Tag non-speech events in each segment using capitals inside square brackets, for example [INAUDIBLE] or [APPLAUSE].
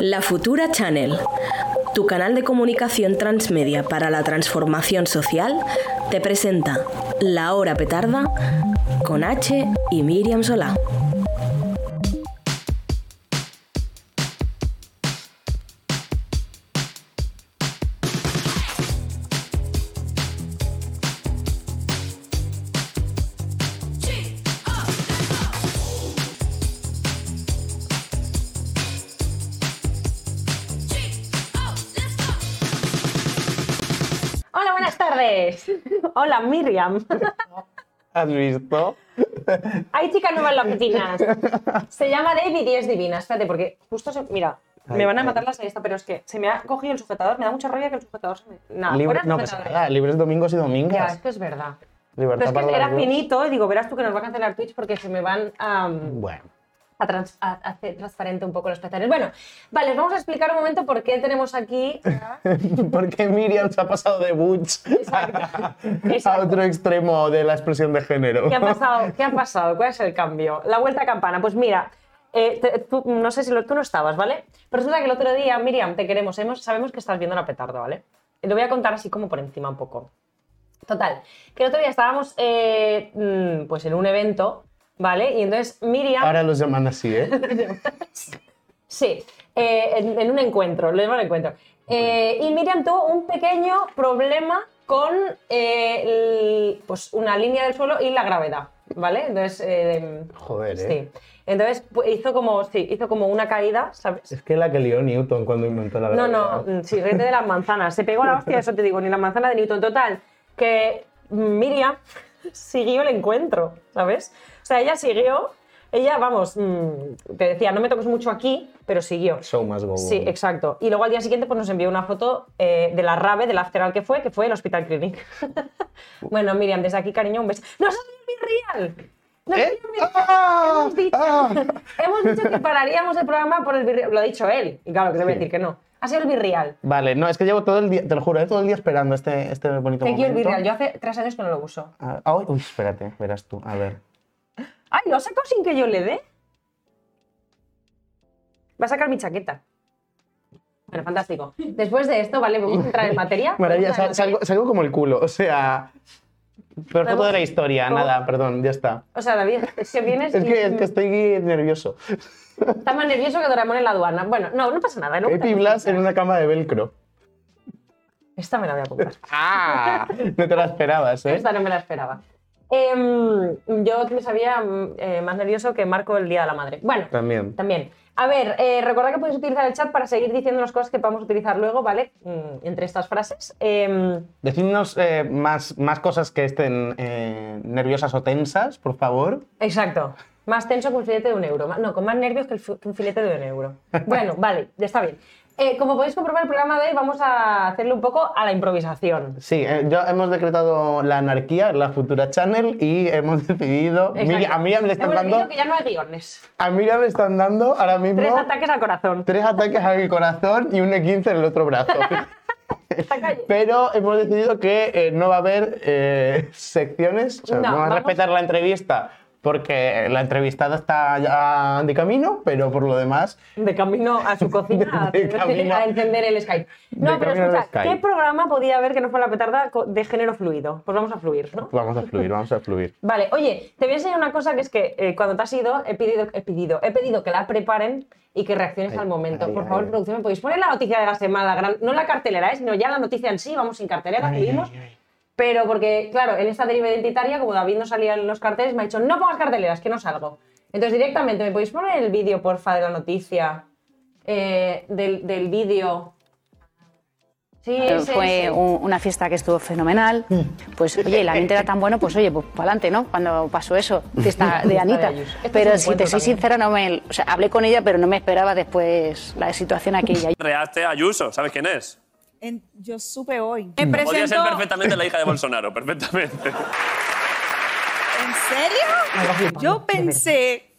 La Futura Channel, tu canal de comunicación transmedia para la transformación social, te presenta La Hora Petarda con H y Miriam Solá. Hola, Miriam. [LAUGHS] ¿Has visto? Hay chica nueva en la oficina. Se llama David y es divina. Espérate, porque justo se. Mira, me van a matar la siesta, pero es que se me ha cogido el sujetador. Me da mucha rabia que el sujetador se me. Nada, Libre- no sujetador. nada, libres domingos y Ya, domingas. es que es verdad. Libertad Pero es para que era finito y digo, verás tú que nos va a cancelar Twitch porque se me van a, Bueno, a, trans- a- a hacer transparente un poco los pezones. Bueno, vale, os vamos a explicar un momento por qué tenemos aquí. [LAUGHS] porque Miriam se ha pasado de Butch a otro extremo de la expresión de género. ¿Qué ha pasado? ¿Qué ha pasado? ¿Cuál es el cambio? La vuelta a campana. Pues mira, eh, te- tú, no sé si lo- tú no estabas, ¿vale? Pero resulta que el otro día, Miriam, te queremos, hemos- sabemos que estás viendo la petardo, ¿vale? Lo voy a contar así como por encima un poco. Total, que el otro día estábamos eh, mm, pues en un evento, ¿vale? Y entonces Miriam... Ahora los llaman así, ¿eh? [LAUGHS] Sí, eh, en, en un encuentro, lo llaman encuentro. Eh, y Miriam tuvo un pequeño problema con eh, el- pues una línea del suelo y la gravedad, ¿vale? Entonces, eh, Joder, ¿eh? sí. Entonces pues, hizo como, sí, hizo como una caída, ¿sabes? Es que la que lió Newton cuando inventó la No, gravedad. no, mm, sí, rete de las manzanas. Se pegó la hostia, eso te digo, ni la manzana de Newton. Total, que Miriam [LAUGHS] siguió el encuentro, ¿sabes? O sea, ella siguió, ella, vamos, mm, te decía, no me toques mucho aquí, pero siguió. Show must go Sí, exacto. Y luego al día siguiente pues, nos envió una foto eh, de la rave, del after al que fue, que fue el Hospital Clinic. [LAUGHS] bueno, Miriam, desde aquí, cariño, un beso. ¡Nos ha salido el Virreal! ¡Nos ha ¿Eh? el Virreal! ¡Ah! Hemos dicho, ¡Ah! [LAUGHS] hemos dicho que pararíamos el programa por el Virreal. Lo ha dicho él. Y claro, que debe Sí. decir que no. Ha sido el Virreal. Vale, no, es que llevo todo el día, te lo juro, eh, todo el día esperando este, este bonito Thank you, el momento. Virreal. Yo hace tres años que no lo uso. Ah, ay, uy, espérate, verás tú, a ver. ¡Ay, lo ha sacado sin que yo le dé! Va a sacar mi chaqueta. Bueno, fantástico. Después de esto, vale, vamos a entrar en materia. [LAUGHS] Maravilla, sal- salgo, salgo como el culo, o sea... Peor foto de la historia, ¿Cómo? nada, perdón, ya está. O sea, David, es que vienes [LAUGHS] Es y que, es que estoy nervioso. está más nervioso que Doraemon en la aduana. Bueno, no, no pasa nada. ¿no? Epi Blas en una cama de velcro. Esta me la voy a apuntar. [LAUGHS] ¡Ah! No te la esperabas, ¿eh? Esta no me la esperaba. Em, yo me sabía mm, eh, más nervioso que Marco el Día de la Madre. Bueno, También. también. A ver, eh, recordad que podéis utilizar el chat para seguir diciendo las cosas que podamos utilizar luego, ¿vale? Mm, entre estas frases. Em, Decidnos eh, más, más cosas que estén eh, nerviosas o tensas, por favor. exacto. Más tenso que un filete de un euro. No, con más nervios que, el que un filete de un euro. [LAUGHS] Bueno, vale, ya está bien. Eh, como podéis comprobar, el programa de hoy vamos a hacerle un poco a la improvisación. Sí, eh, ya hemos decretado la anarquía en la futura channel y hemos [LAUGHS] decidido. Mira, a Miriam le están Hemos dando. que ya no hay guiones. A Miriam le están dando ahora mismo Tres ataques al corazón. tres ataques al corazón y un E15 en el otro brazo. [LAUGHS] Pero hemos decidido que eh, no va a haber eh, secciones, o sea, No, vamos a respetar la entrevista porque la entrevistada está ya de camino, pero por lo demás, De camino a su [LAUGHS] cocina a, De camino- [LAUGHS] a encender el Skype. No, de pero escucha. ¿qué programa podía haber que no fuera la petarda de género fluido? Pues vamos a fluir, ¿no? vamos a fluir, vamos a fluir. [LAUGHS] Vale, oye, te voy a enseñar una cosa que es que eh, cuando te has ido he pedido, he pedido, he pedido que la preparen y que reacciones Ay, al momento. ay, Por ay. favor, producción, ¿me podéis poner la noticia de la semana? la gran- no la cartelera, ¿eh? sino ya la noticia en sí, vamos sin cartelera, ay. Pero porque, claro, en esta deriva identitaria, como David no salía en los carteles, me ha dicho, no pongas carteleras, que no salgo. Entonces, directamente, ¿me podéis poner el vídeo, porfa, de la noticia? Eh, del, del vídeo. Sí, ese, fue ese. un- una fiesta que estuvo fenomenal. Pues oye, el ambiente era tan bueno, pues oye, pues para adelante, ¿no? Cuando pasó eso, fiesta [LAUGHS] de Anita. Este Pero si te soy sincera, no me, o sea, hablé con ella, pero no me esperaba después la situación aquella. Reaste a Ayuso, ¿sabes quién es? En- yo supe hoy. Me Podría ser presento- perfectamente la hija de Bolsonaro, perfectamente. ¿En serio? Yo pensé,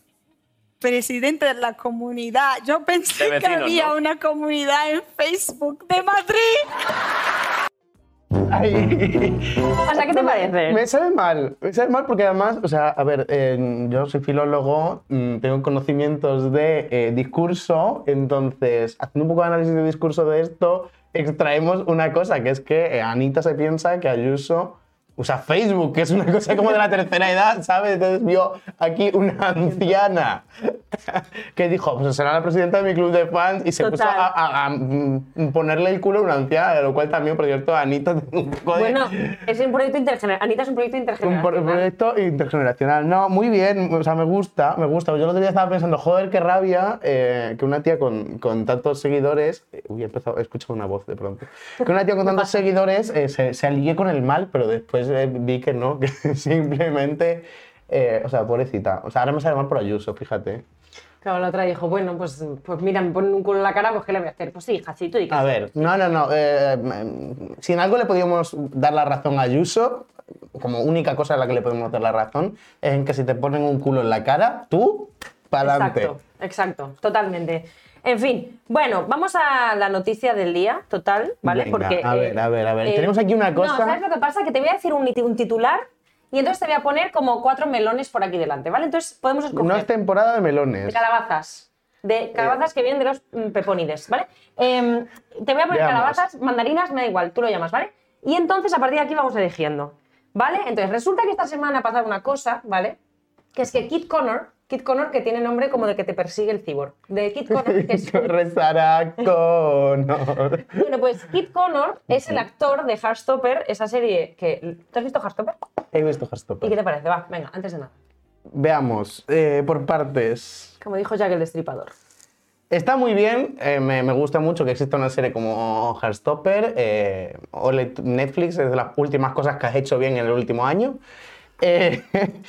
presidente de la comunidad, yo pensé que había ¿no? una comunidad en Facebook de Madrid. Ay. O sea, ¿qué te parece? Me sabe mal, me sabe mal porque además, o sea, a ver, eh, yo soy filólogo, mm, tengo conocimientos de eh, discurso, entonces, haciendo un poco de análisis de discurso de esto, extraemos una cosa, que es que eh, Anita se piensa que Ayuso usa Facebook, que es una cosa como de la tercera edad, ¿sabes? Entonces vio aquí una anciana que dijo, pues será la presidenta de mi club de fans y se puso Total. a, a- a, mm, ponerle el culo a una anciana, de lo cual también, por cierto, Anita un poco de... Bueno, es un proyecto intergeneracional. Anita es un proyecto Un pro- intergeneracional. proyecto intergeneracional. No, muy bien. O sea, me gusta, me gusta. Yo el otro día estaba pensando, joder, qué rabia eh, que una tía con, con tantos seguidores. eh, Uy, he empezado, he escuchado una voz de pronto. Que una tía con tantos seguidores eh, se, se con el mal, pero después eh, vi que no, [LAUGHS] que simplemente. eh, o sea, pobrecita. O sea, ahora me sale mal por Ayuso, fíjate. Claro, la otra dijo, bueno, pues, pues mira, me ponen un culo en la cara, pues ¿qué le voy a hacer? Pues sí, hija, sí, tú di que A ver, no, no, no. eh, si en algo le podíamos dar la razón a Ayuso, como única cosa en la que le podemos dar la razón, es en que si te ponen un culo en la cara, tú, para adelante. Exacto, exacto, totalmente. En fin, bueno, vamos a la noticia del día, total, ¿vale? Venga, Porque, a eh, ver, a ver, a ver. Tenemos aquí una No, cosa- ¿sabes lo que pasa? Que te voy a decir un, un titular y entonces te voy a poner como cuatro melones por aquí delante, ¿vale? Entonces podemos escoger No es temporada de de melones. calabazas. De calabazas que vienen de los mm, peponides, ¿vale? Em, te voy a poner Veamos. calabazas, mandarinas, me da igual, tú lo llamas, ¿vale? Y entonces a partir de aquí vamos eligiendo, ¿vale? Entonces resulta que esta semana ha pasado una cosa, ¿vale? Que es que Kit Connor, Kit Connor que tiene nombre como de que te persigue el cyborg, de Kit Connor, que es... [LAUGHS] Corre Sarah Connor. [LAUGHS] Bueno, pues Kit Connor es el actor de Heartstopper, esa serie que... ¿Tú has visto Heartstopper? He visto ¿Y qué Heartstopper. te parece? Va, venga, antes de nada. Veamos, eh, por partes. Como dijo Jack el Destripador. Está muy bien, eh, me, me gusta mucho que exista una serie como Heartstopper. Eh, Netflix es de las últimas cosas que has hecho bien en el último año. Eh, [LAUGHS]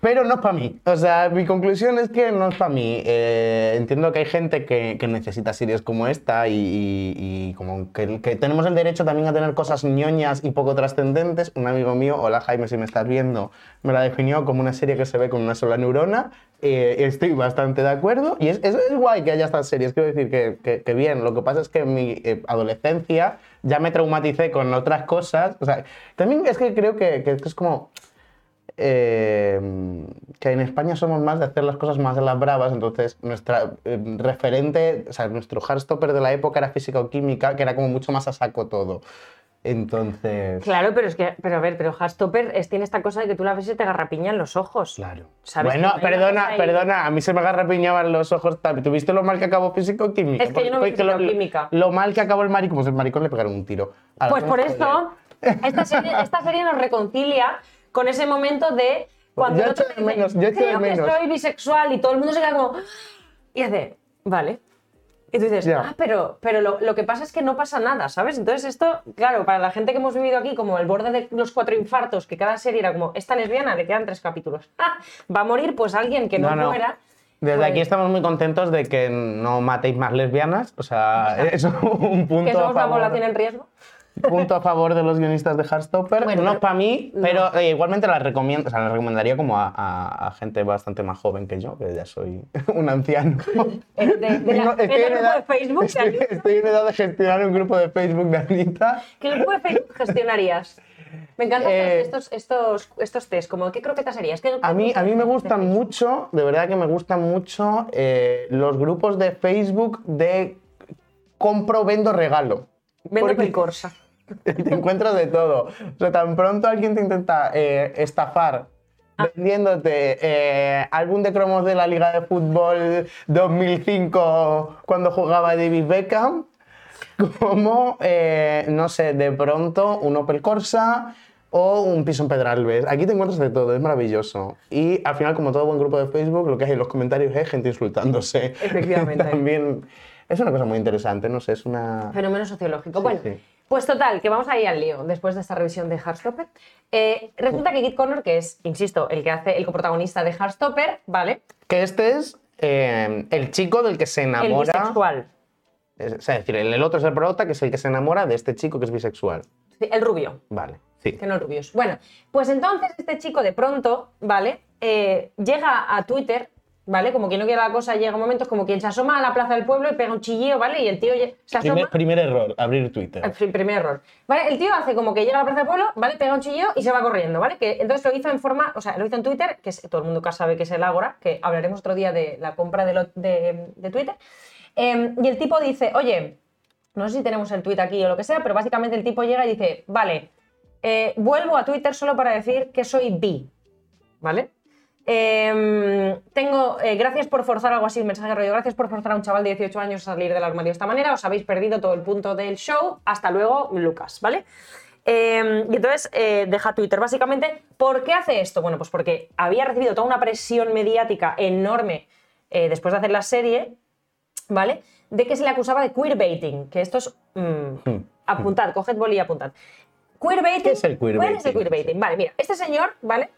pero no es para mí. O sea, mi conclusión es que no es para mí. Eh, entiendo que hay gente que, que necesita series como esta y, como que, tenemos el derecho también a tener cosas ñoñas y poco trascendentes. Un amigo mío, hola Jaime, si me estás viendo, me la definió como una serie que se ve con una sola neurona. Eh, estoy bastante de acuerdo. Y es, es, guay que haya estas series, quiero decir que, que- que bien. Lo que pasa es que en mi eh, adolescencia ya me traumaticé con otras cosas. O sea, también es que creo que, que es como eh, que en España somos más de hacer las cosas más de las bravas, entonces nuestra eh, referente, o sea, nuestro hardstopper de la época era física o química, que era como mucho más a saco todo. Entonces, Claro, pero es que, pero a ver, pero Heartstopper es, tiene esta cosa de que tú la ves y te garrapiñan los ojos. claro. ¿Sabes Bueno, perdona, perdona, a mí se me agarrapiñaban los ojos. ¿Tuviste lo mal que acabó física o química? Es que yo no vi lo, química. Lo mal que acabó el maricón, pues el maricón le pegaron un tiro. Ahora, Pues por eso, esta serie, esta serie nos reconcilia con ese momento de cuando Yo otro echo de dice, menos, yo echo de creo que menos". soy bisexual y todo el mundo se queda como... Y hace, vale. Y tú dices, Ya. ah, pero, pero lo, lo que pasa es que no pasa nada, ¿sabes? Entonces esto, claro, para la gente que hemos vivido aquí como el borde de los cuatro infartos, que cada serie era como, esta lesbiana, le quedan tres capítulos. Ah, [LAUGHS] va a morir pues alguien que no, No, no. muera. Desde pues, aquí estamos muy contentos de que no matéis más lesbianas. O sea, [LAUGHS] es un punto Que a somos una favor. población en riesgo. Punto a favor de los guionistas de Heartstopper. Bueno, no para mí, pero eh, igualmente la recomiendo, o sea, la recomendaría como a, a- a gente bastante más joven que yo, que ya soy [LAUGHS] un anciano. Eh, de- de Tengo- ¿en edad- de Facebook Estoy, estoy en edad de gestionar un grupo de Facebook de Anita. ¿Qué grupo de Facebook gestionarías? Me encantan Eh, estos, estos, estos test, como ¿qué croquetas harías? ¿Qué- A mí, a mí me gustan mucho, de verdad que me gustan mucho eh, los grupos de Facebook de compro, vendo, regalo. Vendo Porque- Pelcorsa. [LAUGHS] te encuentras de todo. O sea, tan pronto alguien te intenta eh, estafar Ah. vendiéndote eh, álbum de cromos de la Liga de Fútbol 2005 cuando jugaba David Beckham, como, eh, no sé, de pronto un Opel Corsa o un piso en Pedralbes. Aquí te encuentras de todo, es maravilloso. Y al final, como todo buen grupo de Facebook, lo que hay en los comentarios es gente insultándose. Efectivamente. [LAUGHS] También es una cosa muy interesante, no sé, es una... Fenómeno sociológico. bueno, sí. Pues total, que vamos a ir al lío después de esta revisión de Heartstopper. Eh, resulta que Kit Connor, que es, insisto, el que hace el coprotagonista de Heartstopper, ¿vale? Que este es eh, el chico del que se El enamora. bisexual. Es, es decir, el, el otro es el prota, que es el que se enamora de este chico que es bisexual. Sí, el rubio. Vale, sí. Que no el rubios. Bueno, pues entonces este chico de pronto, ¿vale? Eh, llega a Twitter ¿vale? Como quien no quiere la cosa, llega un momento, es como quien se asoma a la plaza del pueblo y pega un chillío, ¿vale? Y el tío se asoma. Primer, primer error, abrir Twitter. El pri- primer error. ¿Vale? El tío hace como que llega a la plaza del pueblo, ¿vale? Pega un chillo y se va corriendo, ¿vale? Que entonces lo hizo en forma, o sea, lo hizo en Twitter, que es- todo el mundo acá sabe que es el Ágora, que hablaremos otro día de la compra de, lo- de- de Twitter. Eh, y el tipo dice, oye, no sé si tenemos el tweet aquí o lo que sea, pero básicamente el tipo llega y dice, vale, eh, vuelvo a Twitter solo para decir que soy bi, ¿vale? Em, tengo, eh, gracias por forzar algo así, un mensaje rollo, gracias por forzar a un chaval de 18 años a salir del armario de esta manera, os habéis perdido todo el punto del show, hasta luego, Lucas, ¿vale? Em, y entonces eh, deja Twitter. Básicamente, ¿por qué hace esto? Bueno, pues porque había recibido toda una presión mediática enorme eh, después de hacer la serie, ¿vale? De que se le acusaba de queerbaiting, que esto es... mm, [LAUGHS] apuntad, coged boli y apuntad. Queerbaiting. ¿Qué es el ¿Cuál es el queerbaiting? queerbaiting? Vale, mira, este señor, ¿vale?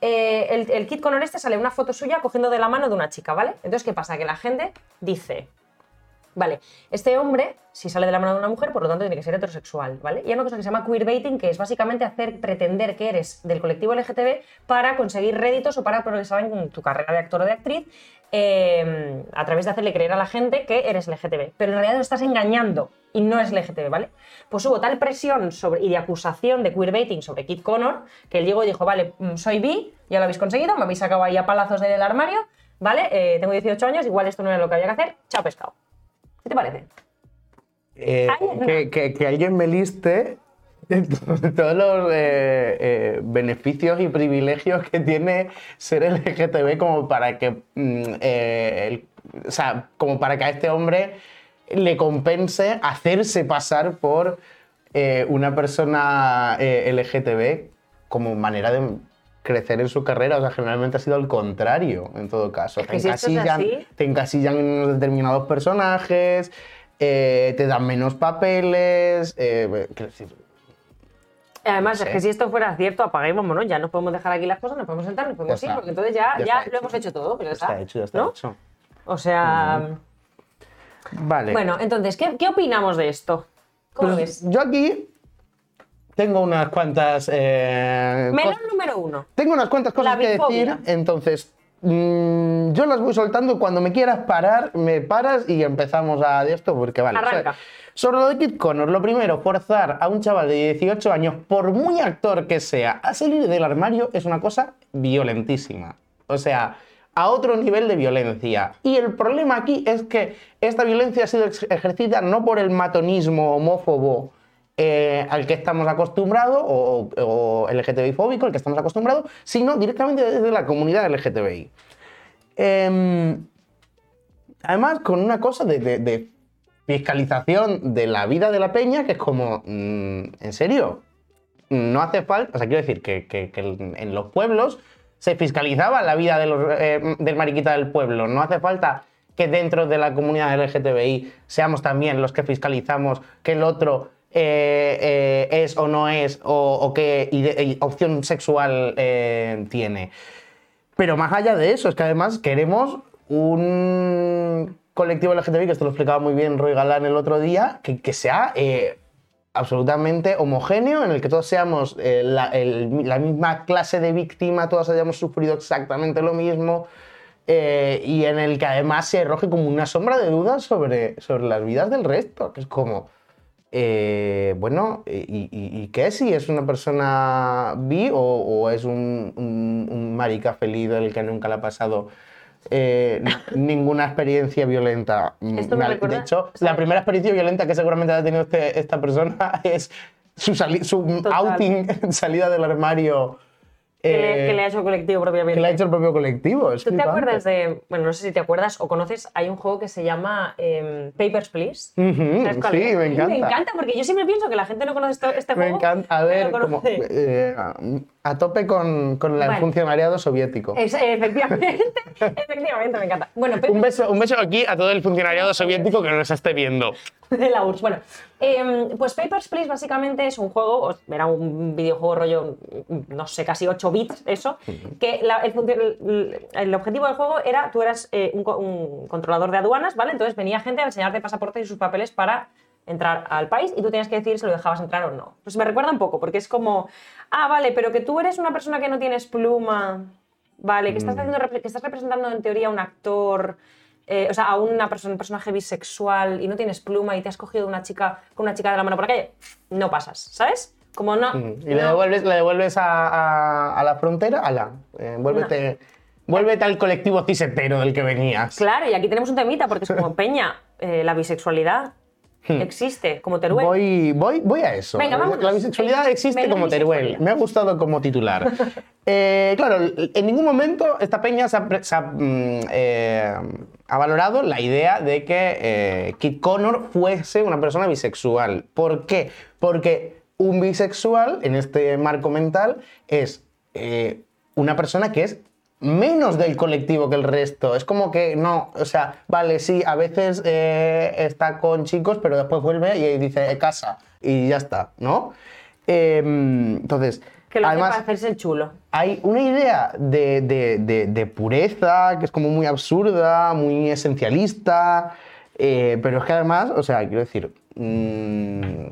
Eh, el, el Kid Connor este sale una foto suya cogiendo de la mano de una chica, ¿vale? Entonces, ¿qué pasa? Que la gente dice, vale, este hombre, si sale de la mano de una mujer, por lo tanto tiene que ser heterosexual, ¿vale? Y hay una cosa que se llama queerbaiting, que es básicamente hacer pretender que eres del colectivo LGTB para conseguir réditos o para progresar en tu carrera de actor o de actriz eh, a través de hacerle creer a la gente que eres LGTB. Pero en realidad lo estás engañando y no es LGTB, ¿vale? Pues hubo tal presión sobre, y de acusación de queerbaiting sobre Kid Connor que él llegó y dijo, vale, mm, soy bi, ya lo habéis conseguido, me habéis sacado ahí a palazos del armario, ¿vale? Eh, tengo 18 años, igual esto no era lo que había que hacer, chao pescado. ¿Qué te parece? Eh, que, que- que alguien me liste todos los eh, eh, beneficios y privilegios que tiene ser LGTB como para que mm, eh, el- o sea, como para que a este hombre le compense hacerse pasar por una persona LGTB como manera de crecer en su carrera. O sea, generalmente ha sido al contrario, en todo caso. si es encasillan, te encasillan en unos determinados personajes, eh, te dan menos papeles. eh, Además, No es que si esto fuera cierto, apaguémonos, ya no podemos dejar aquí las cosas, nos podemos sentar, nos podemos Ya ir, está. porque entonces ya, Ya lo hemos hecho todo. Pero ya está hecho, ya está ¿no? hecho. O sea, Vale. bueno, entonces, ¿qué, qué opinamos de esto? ¿Cómo Pues ves? yo aquí tengo unas cuantas. eh, Melón número uno. Tengo unas cuantas cosas La que decir, entonces mm, yo las voy soltando. Cuando me quieras parar, me paras y empezamos a de esto, porque vale. Arranca. o sea, sobre lo de Kid Connor, lo primero, forzar a un chaval de 18 años, por muy actor que sea, a salir del armario es una cosa violentísima. O sea, a otro nivel de violencia. Y el problema aquí es que esta violencia ha sido ejercida no por el matonismo homófobo eh, al que estamos acostumbrados, o, o LGTBI fóbico al que estamos acostumbrados, sino directamente desde la comunidad LGTBI. Em, además, con una cosa de fiscalización de la vida de la peña, que es como, mm, ¿en serio? No hace falta, o sea, quiero decir que, en los pueblos se fiscalizaba la vida eh, del mariquita del pueblo. No hace falta que dentro de la comunidad LGTBI seamos también los que fiscalizamos que el otro eh, eh, es o no es, o, qué opción sexual tiene. Pero más allá de eso, es que además queremos un colectivo LGTBI, que esto lo explicaba muy bien Roy Galán el otro día, que, que sea eh, absolutamente homogéneo, en el que todos seamos eh, la, el- misma clase de víctima, todos hayamos sufrido exactamente lo mismo, eh, y en el que además se arroje como una sombra de dudas sobre, sobre las vidas del resto, que es como... bueno, ¿y, y- qué si es una persona bi o, es un, marica feliz del que nunca le ha pasado eh, ninguna experiencia violenta? Esto me de hecho, la primera experiencia violenta que seguramente ha tenido este- esta persona [LAUGHS] es su, su outing, [LAUGHS] salida del armario. Que, le, eh, que le ha hecho colectivo propiamente. que le ha hecho el propio colectivo. es ¿Tú te flipante. acuerdas de.? Bueno, no sé si te acuerdas o conoces, hay un juego que se llama em, Papers, Please. ¿Sabes cuál sí, es? me encanta. Me encanta porque yo siempre pienso que la gente no conoce este Me juego. encanta. A ver, como, eh, a tope con, con el funcionariado soviético. Es- efectivamente, [LAUGHS] efectivamente, me encanta. Bueno, Un beso, un beso aquí a todo el funcionariado soviético que nos esté viendo. [LAUGHS] de la URSS. Bueno, em, pues Papers, Please básicamente es un juego, era un videojuego rollo, no sé, casi 8 bits, eso, que la- el, el- objetivo del juego era, tú eras eh, un, un controlador de aduanas, ¿vale? Entonces venía gente a enseñarte pasaportes y sus papeles para entrar al país y tú tenías que decir si lo dejabas entrar o no. Pues me recuerda un poco, porque es como, ah, vale, pero que tú eres una persona que no tienes pluma Vale, que estás, haciendo, rep- que estás representando en teoría a un actor, eh, o sea, a una persona, un personaje bisexual y no tienes pluma y te has cogido una chica con una chica de la mano por la calle, no pasas, ¿sabes? Como no. Y le no. devuelves, le devuelves a, a- a la frontera, ala, eh, vuélvete, vuélvete al colectivo cisetero del que venías. Claro, y aquí tenemos un temita porque es como, [LAUGHS] Peña, eh, la bisexualidad existe como Teruel. Hmm. Voy, voy, voy a eso. Venga, vámonos. La bisexualidad existe venga, como. Teruel. Me ha gustado como titular. [LAUGHS] Eh, claro, en ningún momento esta peña se ha, pre- se ha, mm, eh, ha valorado la idea de que eh, Kit Connor fuese una persona bisexual. ¿Por qué? Porque un bisexual, en este marco mental, es eh, una persona que es menos del colectivo que el resto. Es como que no, o sea, vale, sí, a veces eh, está con chicos, pero después vuelve y dice "Eh, casa y ya está, ¿no? Eh, entonces, que lo además, para hacerse el chulo. hay una idea de, de- de- de pureza que es como muy absurda, muy esencialista, eh, pero es que además, o sea, quiero decir, mm,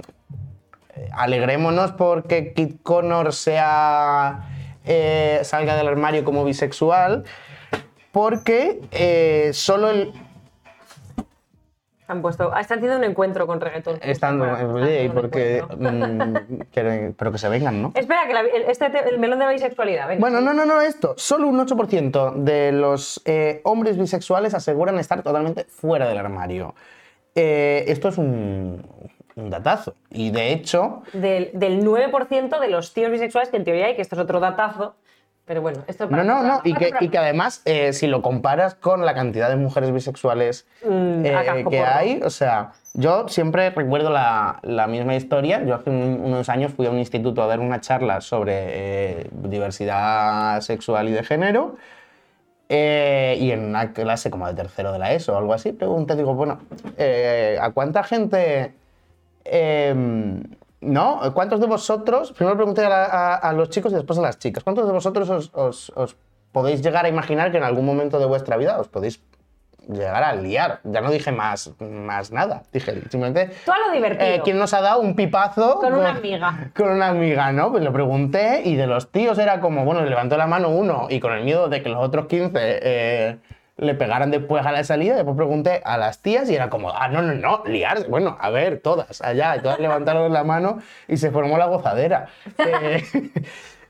alegrémonos porque Kit Connor sea, eh, salga del armario como bisexual, porque eh, solo el, Han puesto, ah, están haciendo un encuentro con reggaetón. están oye, haciendo un porque, mm, que- pero que se vengan, ¿no? Espera, que la- el, este, te- el melón de la bisexualidad, venga. Bueno, no, no, no, esto. Solo un 8% de los eh, hombres bisexuales aseguran estar totalmente fuera del armario. Eh, esto es un, un datazo. Y de hecho, Del, del 9% de los tíos bisexuales, que en teoría hay, que esto es otro datazo, pero bueno, esto es para no, no, no. Y que, y que además, eh, si lo comparas con la cantidad de mujeres bisexuales Mm, eh, que hay, o sea, yo siempre recuerdo la, la misma historia. Yo hace un- unos años fui a un instituto a dar una charla sobre eh, diversidad sexual y de género. Y en una clase como de tercero de la ESO o algo así, pregunté, digo, bueno, ¿a cuánta gente, em, no? ¿Cuántos de vosotros, primero pregunté a, la- a- a los chicos y después a las chicas, ¿cuántos de vosotros os, os- os podéis llegar a imaginar que en algún momento de vuestra vida os podéis llegar a liar? Ya no dije más, más nada, dije simplemente... Tú a lo divertido. Eh, ¿Quién nos ha dado un pipazo? Con una amiga. [LAUGHS] Con una amiga, ¿no? Pues le pregunté y de los tíos era como, bueno, le levantó la mano uno y con el miedo de que los otros 15 eh, le pegaran después a la salida, después pregunté a las tías y era como, ah, no, no, no, liarse. Bueno, a ver, todas allá, y todas levantaron la mano y se formó la gozadera. [LAUGHS] Eh,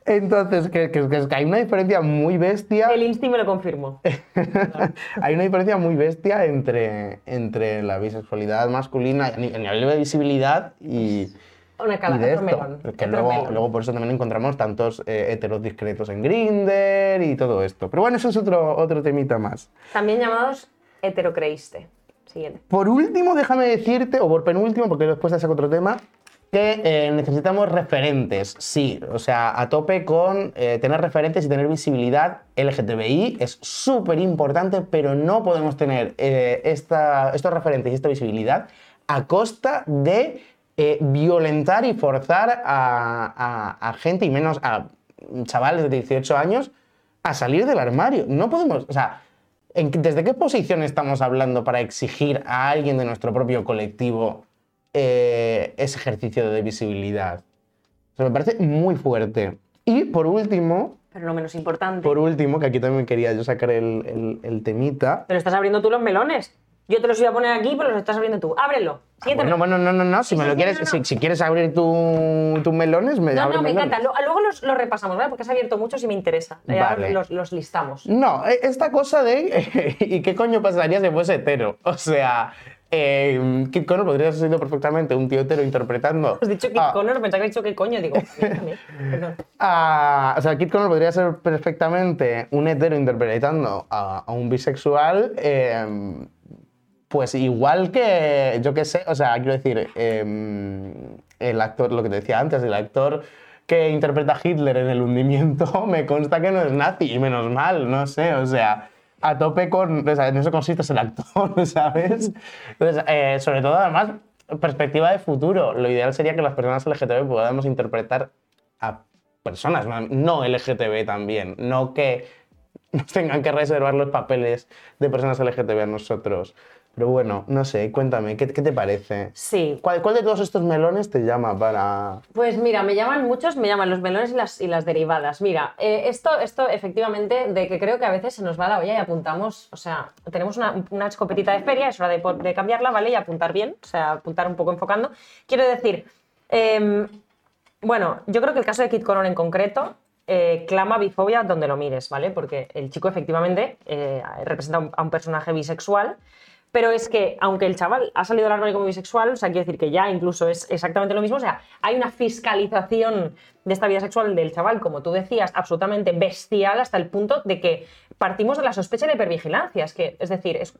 entonces, que, que- que hay una diferencia muy bestia. El Insti me lo confirmó. [LAUGHS] Hay una diferencia muy bestia entre, entre la bisexualidad masculina a nivel de visibilidad y, Una cala, y de esto. melón, que luego, luego por eso también encontramos tantos eh, heteros discretos en Grindr y todo esto. Pero bueno, eso es otro, otro temita más. También llamados heterocreíste. Siguiente. Por último, déjame decirte, o por penúltimo, porque después te saco otro tema, que eh, necesitamos referentes, sí, o sea, a tope con eh, tener referentes y tener visibilidad LGTBI es súper importante, pero no podemos tener eh, esta- estos referentes y esta visibilidad a costa de eh, violentar y forzar a, a- a gente, y menos a chavales de 18 años, a salir del armario. No podemos, o sea, ¿en qué- ¿desde qué posición estamos hablando para exigir a alguien de nuestro propio colectivo eh, ese ejercicio de visibilidad? O sea, me parece muy fuerte. Y por último, Pero no menos importante. por último, que aquí también quería yo sacar el, el- el temita. Pero estás abriendo tú los melones. Yo te los iba a poner aquí, pero los estás abriendo tú. Ábrelo. Siguiente Bueno, bueno, no, no, no, si Sí, me sí, lo quieres, no, no. Si, si quieres abrir tu- tus melones, me No, abres no, me encanta. Luego los, los repasamos, ¿vale? Porque has abierto muchos y me interesa. Vale. Los, los listamos. No, e- esta cosa de. [LAUGHS] ¿Y qué coño pasaría si fuese hetero? O sea, eh, Kit Connor podría haber sido perfectamente un tío hetero interpretando. Has dicho que a- Connor, pensaba que has dicho que coño. Digo, [LAUGHS] mírame, perdón. a- o sea, Kit Connor podría ser perfectamente un hetero interpretando a, a un bisexual. eh, pues igual que, yo qué sé, o sea, quiero decir, eh, el actor, lo que te decía antes, el actor que interpreta a Hitler en el hundimiento, [LAUGHS] me consta que no es nazi, y menos mal, no sé, o sea, a tope con, o sea, en eso consiste ser actor, [LAUGHS] ¿sabes? Entonces, eh, sobre todo, además, perspectiva de futuro, lo ideal sería que las personas LGTB podamos interpretar a personas no LGTB también, no que nos tengan que reservar los papeles de personas LGTB a nosotros. Pero bueno, no sé, cuéntame, ¿qué, qué te parece? Sí. ¿Cuál, cuál de todos estos melones te llama para...? Pues mira, me llaman muchos, me llaman los melones y las, y las derivadas. Mira, eh, esto, esto efectivamente, de que creo que a veces se nos va la olla y apuntamos, o sea, tenemos una, una escopetita de feria, es hora de, cambiarla, ¿vale? Y apuntar bien, o sea, apuntar un poco enfocando. Quiero decir, em, bueno, yo creo que el caso de Kit Connor en concreto eh, clama bifobia donde lo mires, ¿vale? Porque el chico efectivamente eh, representa un- a un personaje bisexual, pero es que, aunque el chaval ha salido al armario como bisexual, o sea, quiero decir que ya incluso es exactamente lo mismo, o sea, hay una fiscalización de esta vida sexual del chaval, como tú decías, absolutamente bestial hasta el punto de que partimos de la sospecha de hipervigilancia. Es que, es decir, es,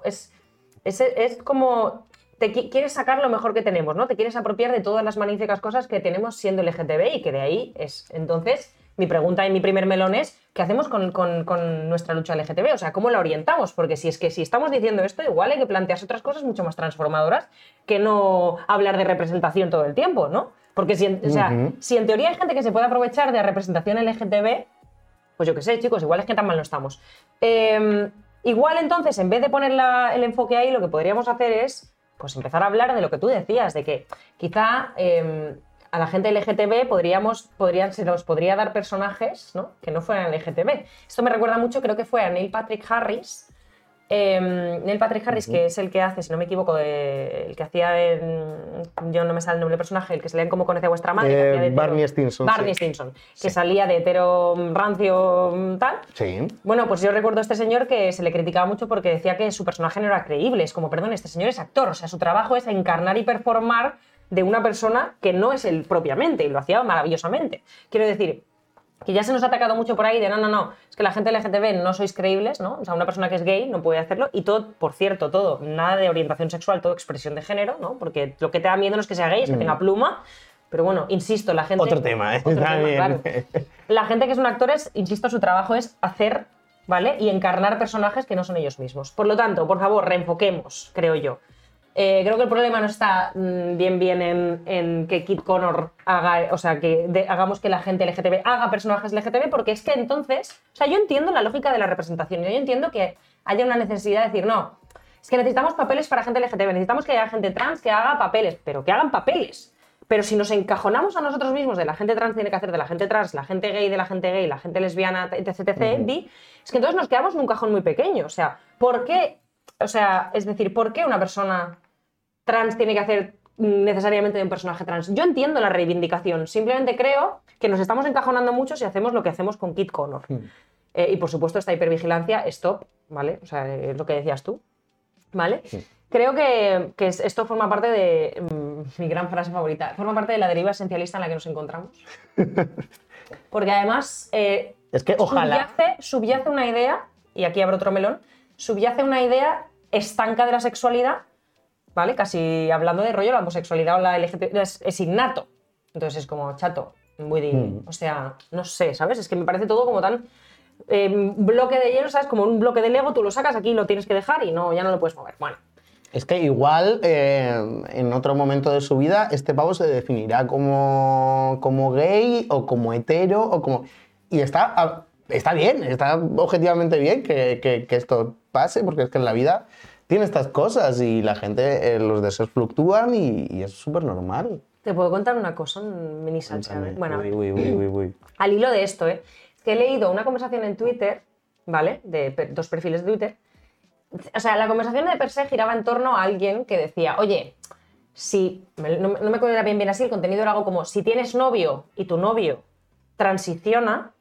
es, como te qui- quieres sacar lo mejor que tenemos, ¿no? Te quieres apropiar de todas las magníficas cosas que tenemos siendo LGTB y que de ahí es. Entonces, mi pregunta y mi primer melón es, ¿qué hacemos con, con- con nuestra lucha LGTB? O sea, ¿cómo la orientamos? Porque si es que si estamos diciendo esto, igual hay que plantearse otras cosas mucho más transformadoras que no hablar de representación todo el tiempo, ¿no? Porque si, en- o sea, si en teoría hay gente que se puede aprovechar de la representación LGTB, pues yo qué sé, chicos, igual es que tan mal no estamos. Eh, igual entonces, en vez de poner la- el enfoque ahí, lo que podríamos hacer es pues empezar a hablar de lo que tú decías, de que quizá eh, a la gente LGTB podríamos, podrían, se nos podría dar personajes ¿no? que no fueran LGTB. Esto me recuerda mucho, creo que fue a Neil Patrick Harris. Eh, Neil Patrick Harris, que es el que hace, si no me equivoco, de- el que hacía en- yo no me sale el nombre del personaje, el que salía en Cómo conoce a vuestra madre. que Eh, hacía de hetero- Barney Stinson, Barney sí. Stinson, que salía de hetero rancio mm, tal. Sí. Bueno, pues yo recuerdo a este señor que se le criticaba mucho porque decía que su personaje no era creíble. Es como, perdón, este señor es actor. O sea, su trabajo es encarnar y performar de una persona que no es él propiamente y lo hacía maravillosamente. Quiero decir, que ya se nos ha atacado mucho por ahí de no, no, no, es que la gente LGTB no sois creíbles, ¿no? O sea, una persona que es gay no puede hacerlo y todo, por cierto, todo, nada de orientación sexual, todo expresión de género, ¿no? Porque lo que te da miedo no es que sea gay, es que tenga pluma. Pero bueno, insisto, la gente... Otro tema, ¿eh? Otro tema, claro. La gente que es un actor es, insisto, su trabajo es hacer, ¿vale? Y encarnar personajes que no son ellos mismos. Por lo tanto, por favor, reenfoquemos, creo yo. Eh, creo que el problema no está mm, bien bien en, en que Kit Connor haga, o sea, que de- hagamos que la gente LGTB haga personajes LGTB, porque es que entonces, o sea, yo entiendo la lógica de la representación, yo entiendo que haya una necesidad de decir, no, es que necesitamos papeles para gente LGTB, necesitamos que haya gente trans que haga papeles, pero que hagan papeles. Pero si nos encajonamos a nosotros mismos de la gente trans tiene que hacer de la gente trans, la gente gay de la gente gay, la gente lesbiana, etc, etc, es que entonces nos quedamos en un cajón muy pequeño. O sea, ¿por qué? O sea, es decir, ¿por qué una persona trans tiene que hacer necesariamente de un personaje trans? Yo entiendo la reivindicación, simplemente creo que nos estamos encajonando mucho si hacemos lo que hacemos con Kit Connor. Eh, y por supuesto, esta hipervigilancia, stop, ¿vale? O sea, es lo que decías tú. ¿Vale? Creo que, que es- esto forma parte de mm, [LAUGHS] mi gran frase favorita. Forma parte de la deriva esencialista en la que nos encontramos. [LAUGHS] Porque además. eh, Es que ojalá. Subyace, subyace una idea, y aquí abro otro melón, subyace una idea estanca de la sexualidad, ¿vale? Casi hablando de rollo, la homosexualidad o la es, es innato. Entonces es como chato, muy de- Mm. O sea, no sé, ¿sabes? Es que me parece todo como tan. eh, bloque de hielo, ¿sabes? Como un bloque de Lego, tú lo sacas aquí, lo tienes que dejar y no, ya no lo puedes mover. Bueno, Es que igual eh, en otro momento de su vida este pavo se definirá como, como gay o como hetero o como... Y está, está bien, está objetivamente bien que, que- que esto pase porque es que en la vida tiene estas cosas y la gente, eh, los deseos fluctúan y, y es súper normal. te puedo contar una cosa, mini salsa. Bueno, Uy, uy, uy, [CLEARS THROAT] al hilo de esto, ¿eh? es que he leído una conversación en Twitter, ¿vale? De pe- dos perfiles de Twitter. O sea, la conversación de per se giraba en torno a alguien que decía, oye, si, no, me- no me acuerdo bien bien así, el contenido era algo como, si tienes novio y tu novio transiciona,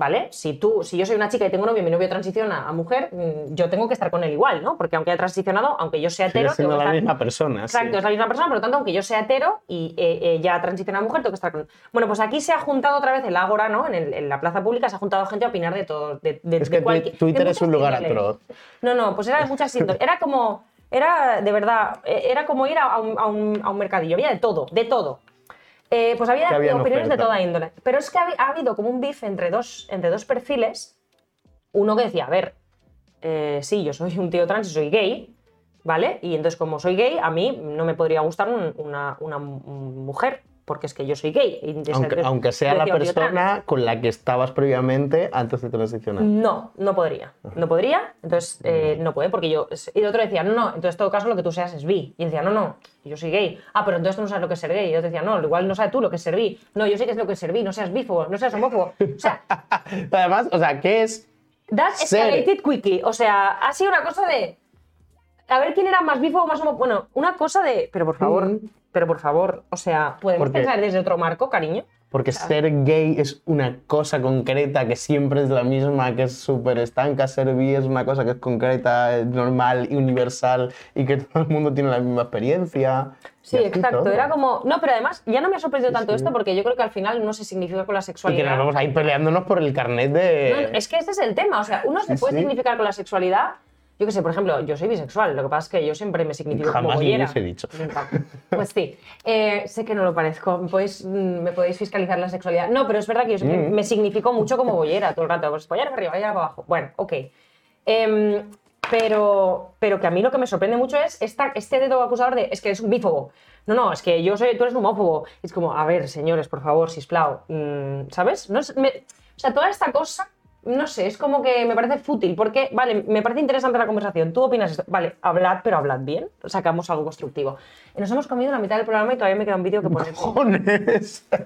¿vale? Si tú, si yo soy una chica y tengo novio y mi novio transiciona a mujer, mm, yo tengo que estar con él igual, ¿no? Porque aunque haya transicionado, aunque yo sea Sigue hetero, siendo tengo que la estar- misma persona. sí. Exacto, es la misma persona, por lo tanto, aunque yo sea hetero y eh, eh, ya transiciona a mujer, tengo que estar con. Bueno, pues aquí se ha juntado otra vez el Ágora, ¿no? En, el- en la plaza pública se ha juntado gente a opinar de todo. De, de- Es de que cualquier- Twi- Twitter es un lugar atroz. No, no, pues era de muchas. Era como. Era, de verdad, eh, era como ir a un, a un- a un mercadillo. Había de todo, de todo. Eh, pues había, opiniones de toda índole. Pero es que ha, ha habido como un beef entre dos, entre dos perfiles. Uno que decía, a ver, eh, sí, yo soy un tío trans y soy gay, ¿vale? Y entonces como soy gay, a mí no me podría gustar un- una, una mu- mujer, porque es que yo soy gay. Aunque, de- aunque sea la persona con la que estabas previamente antes de transicionar. No, no podría. No podría, entonces eh, no puede, porque yo. Y el otro decía, no, no, entonces en todo caso lo que tú seas es bi. Y decía, no, no, yo soy gay. Ah, pero entonces tú no sabes lo que es ser gay. Y yo decía, no, igual no sabes tú lo que es ser bi. No, yo sé que es lo que es ser bi, no seas bífobo, no seas homófobo. O [LAUGHS] sea, Además, o sea, ¿qué es? that escalated quickly. O sea, ha sido una cosa de. A ver quién era más bífobo o más homófobo. Bueno, una cosa de. Pero por favor, Mm. pero por favor, o sea, ¿podemos Porque- pensar desde otro marco, cariño? Porque ser gay es una cosa concreta que siempre es la misma, que es súper estanca. Ser bi es una cosa que es concreta, es normal y universal y que todo el mundo tiene la misma experiencia. Sí, exacto. todo. Era como. No, pero además, ya no me ha sorprendido tanto esto porque yo creo que al final no se significa con la Y que sexualidad. nos vamos a ir peleándonos por el carnet de. No, es que este es el tema. O sea, uno se Sí, puede sí. significar con la sexualidad. Yo qué sé, por ejemplo, yo soy bisexual. Lo que pasa es que yo siempre me significo Jamás como bollera. hubiese dicho. [LAUGHS] Nunca. Pues sí. Eh, sé que no lo parezco. Me podéis, mm, me podéis fiscalizar la sexualidad. No, pero es verdad que yo siempre Mm. me significo mucho como bollera todo el rato. Pues bollera para arriba, bollera para abajo. Bueno, ok. Em, pero, pero que a mí lo que me sorprende mucho es esta, este dedo acusador de es que eres un bífobo. No, no, es que yo soy, tú eres un homófobo. Es como, a ver, señores, por favor, sisplau. mm, ¿Sabes? No es- me- o sea, toda esta cosa, no sé, es como que me parece fútil. Porque, vale, me parece interesante la conversación. ¿Tú opinas esto? Vale, hablad, pero hablad bien. Sacamos algo constructivo. Y nos hemos comido la mitad del programa y todavía me queda un vídeo que poner. Cojones. [LAUGHS]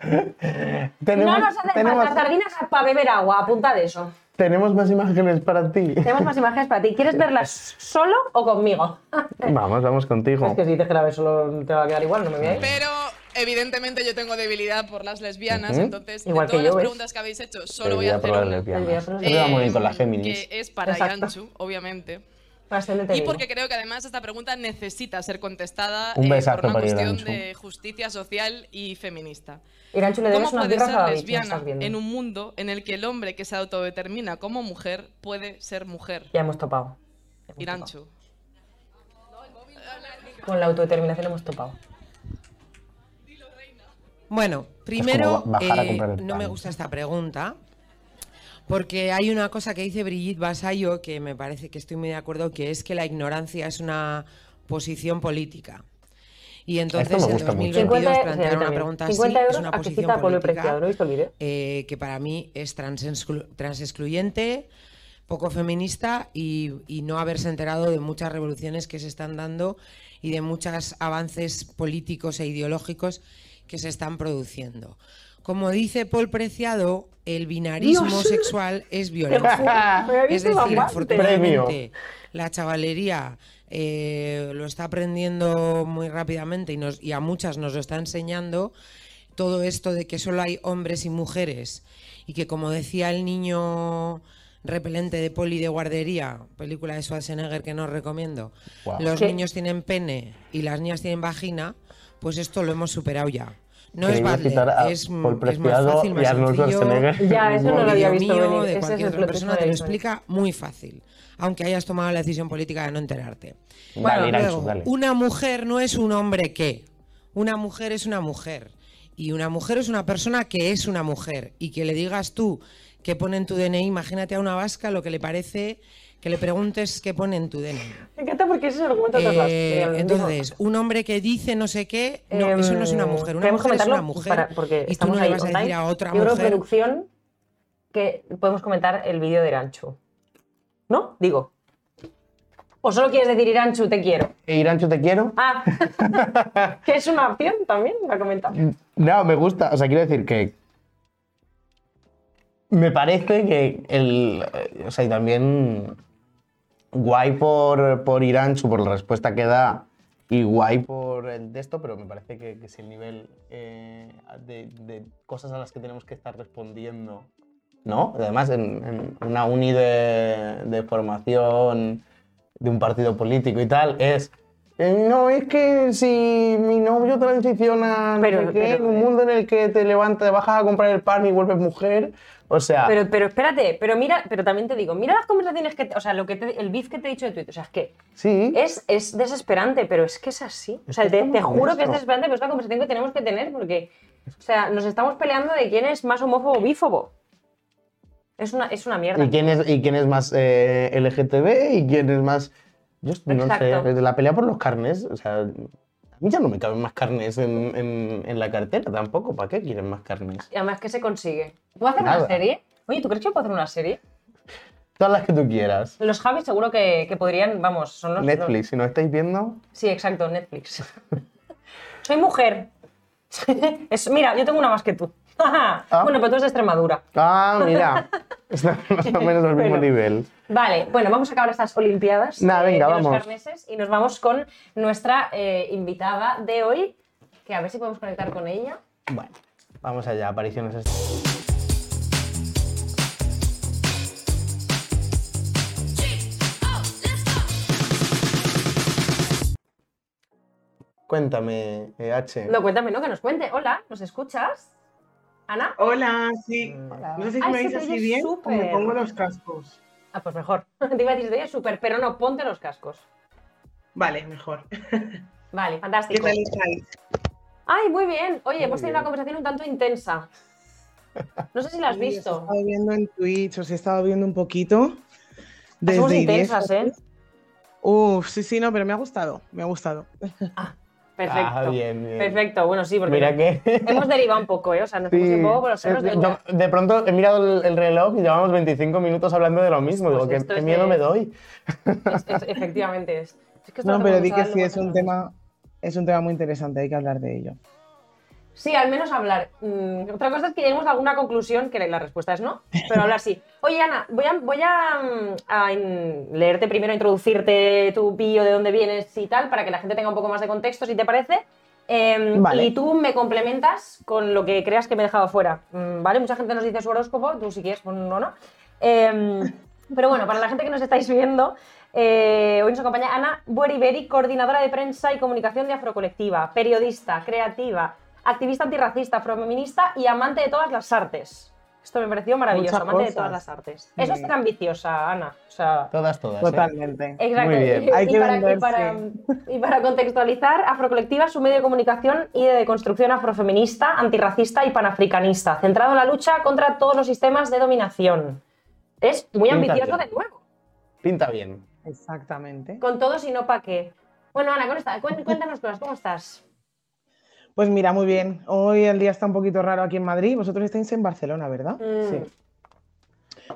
No nos hacen tenemos, falta sardinas para beber agua, apunta de eso. tenemos más imágenes para ti. Tenemos más imágenes para ti. ¿Quieres verlas solo o conmigo? Vamos, vamos contigo. Es que si dices que la ves solo te va a quedar igual, no me voy a ir. Pero evidentemente yo tengo debilidad por las lesbianas, entonces Igual de que todas yo, las ¿ves? preguntas que habéis hecho, solo voy a hacer una. las con eh, Géminis. Que es para Exacto. Yanchu, obviamente. Ascendente Y porque creo que además esta pregunta necesita ser contestada Un eh, por una cuestión Iranchu. de justicia social y feminista. Iranchu, le ¿Cómo puede ser lesbiana en un mundo en el que el hombre que se autodetermina como mujer puede ser mujer? Ya hemos topado. Iranchu. Con la autodeterminación hemos topado. Bueno, primero, eh, no me gusta esta pregunta, porque hay una cosa que dice Brigitte Basayo que me parece que estoy muy de acuerdo, que es que la ignorancia es una posición política. Y entonces en gusta mucho. 2022 50, plantear sí, a mí una pregunta 50 así es una posición política eh, que para mí es transexclu- transexcluyente, poco feminista y, y no haberse enterado de muchas revoluciones que se están dando y de muchos avances políticos e ideológicos que se están produciendo. Como dice Paul Preciado, el binarismo Dios. sexual es [LAUGHS] había es decir, afortunadamente, la chavalería eh, lo está aprendiendo muy rápidamente y, nos- y a muchas nos lo está enseñando. Todo esto de que solo hay hombres y mujeres y que, como decía el niño repelente de poli de guardería, película de Schwarzenegger que no os recomiendo, los ¿Qué? niños tienen pene y las niñas tienen vagina, pues esto lo hemos superado ya. No es Butler, es, es más fácil, más sencillo. Ya, eso no lo había visto mío, venir. de cualquier otra persona que te lo explica muy fácil, aunque hayas tomado la decisión política de no enterarte. Dale, Iranchu, Luego, dale. una mujer no es un hombre que. Una mujer es una mujer. Y una mujer es una persona que es una mujer. Y que le digas tú que pone en tu DNI, imagínate a una vasca lo que le parece que le preguntes qué pone en tu DNI. Me encanta porque ese es el argumento de todas Eh, las- entonces, un hombre que dice no sé qué, no, Em, eso no es una mujer. Una queremos mujer es una mujer. para- porque y tú estamos no le ahí vas a decir a otra Yo creo, mujer. producción, que podemos comentar el vídeo de Iranchu. ¿No? Digo. ¿O solo quieres decir Iranchu, te quiero? E Iranchu, te quiero. Ah, [LAUGHS] que es una opción también, la comentar. No, me gusta. O sea, quiero decir que. Me parece que el. eh, O sea, y también. Guay por, por Iranchu, por la respuesta que da. Y guay por el de esto, pero me parece que, que si el nivel eh, de, de cosas a las que tenemos que estar respondiendo. ¿No? Además, en, en una uni de, de formación de un partido político y tal, es. eh, No, es que si mi novio transiciona no Pero- sé qué, pero- en un mundo en el que te levantas, te bajas a comprar el pan y vuelves mujer. O sea, Pero, pero espérate, pero mira, pero también te digo, mira las conversaciones que, te- o sea, lo que te- el beef que te he dicho de Twitter, o sea, es que sí. es, es desesperante, pero es que es así. O sea, te, te juro que es desesperante, pero es la conversación que tenemos que tener porque, o sea, nos estamos peleando de quién es más homófobo o bífobo. Es una, es una mierda. ¿Y quién es, y quién es más eh, LGTB y quién es más. Yo no Exacto. sé, la pelea por los carnes, o sea, Ya no me caben más carnes en, en- en la cartera tampoco. ¿Para qué quieren más carnes? Y además, ¿qué se consigue? ¿Puedo hacer una serie? Oye, ¿tú crees que yo puedo hacer una serie? Todas las que tú quieras. Los Javis seguro que, que podrían, vamos, son los... Netflix, si no estáis viendo, Sí, exacto, Netflix. [LAUGHS] Soy mujer. [LAUGHS] Es- mira, yo tengo una más que tú. [LAUGHS] Bueno, pero tú eres de Extremadura. Ah, mira. Está más o menos al mismo Bueno. nivel. Vale, bueno, vamos a acabar estas Olimpiadas Nah, eh, venga, de los vamos. carneses y nos vamos con nuestra eh, invitada de hoy, que a ver si podemos conectar con ella. Bueno, vamos allá, apariciones. Cuéntame, eh, H. No, cuéntame, ¿no? Que nos cuente. Hola, ¿nos escuchas? ¿Ana? Hola, sí. No sé si Ay, me veis así bien o me pongo los cascos. Ah, pues mejor. [LAUGHS] Te iba a decir, oye, súper, pero no, ponte los cascos. Vale, mejor. Vale, ¿Qué fantástico. tal estáis? Ay, muy bien. Oye, Muy hemos tenido bien. una conversación un tanto intensa. No sé si la has Sí, Os he visto. estado viendo en Twitch, os he estado viendo un poquito. Somos Desde intensas, ¿eh? Uf, sí, sí, no, pero me ha gustado, me ha gustado. Perfecto. Ah, bien, bien. Perfecto, bueno, sí, porque Mira que. [LAUGHS] hemos derivado un poco, ¿eh? O sea, nos Sí, un poco por los cerros de yo de pronto he mirado el, el reloj y llevamos 25 minutos hablando de lo mismo. Pues Digo, ¿qué, qué miedo de- me doy? Es- es- efectivamente es. Es que esto No, pero di que sí, es un tema, es un tema muy interesante, hay que hablar de ello. Sí, al menos hablar. Mm, otra cosa es que lleguemos a alguna conclusión, que la respuesta es no, pero hablar sí. Oye, Ana, voy a, voy a, mm, a in- leerte primero, introducirte tu bio, de dónde vienes y tal, para que la gente tenga un poco más de contexto, si te parece. Em, Vale. Y tú me complementas con lo que creas que me he dejado fuera, mm, ¿vale? Mucha gente nos dice su horóscopo, tú si quieres, no, no. Em, pero bueno, para la gente que nos estáis viendo, eh, hoy nos acompaña Ana Bueriberi, coordinadora de prensa y comunicación de Afrocolectiva, periodista, creativa, activista antirracista, afrofeminista y amante de todas las artes. Esto me pareció maravilloso, Muchas amante de todas las artes. Eso es Sí. ser ambiciosa, Ana. O sea, Todas, todas. ¿eh? Totalmente. Exacto. Muy bien. Y, Hay que para, y, para, y para contextualizar, Afrocolectiva es un medio de comunicación y de construcción afrofeminista, antirracista y panafricanista, centrado en la lucha contra todos los sistemas de dominación. Es muy Pinta ambicioso bien. de nuevo. Pinta bien. Exactamente. Con todo, si no, ¿para qué? Bueno, Ana, esta- cuen- cuéntanos cosas, ¿cómo estás? Pues mira, muy bien. Hoy el día está un poquito raro aquí en Madrid. Vosotros estáis en Barcelona, ¿verdad? Mm, Sí.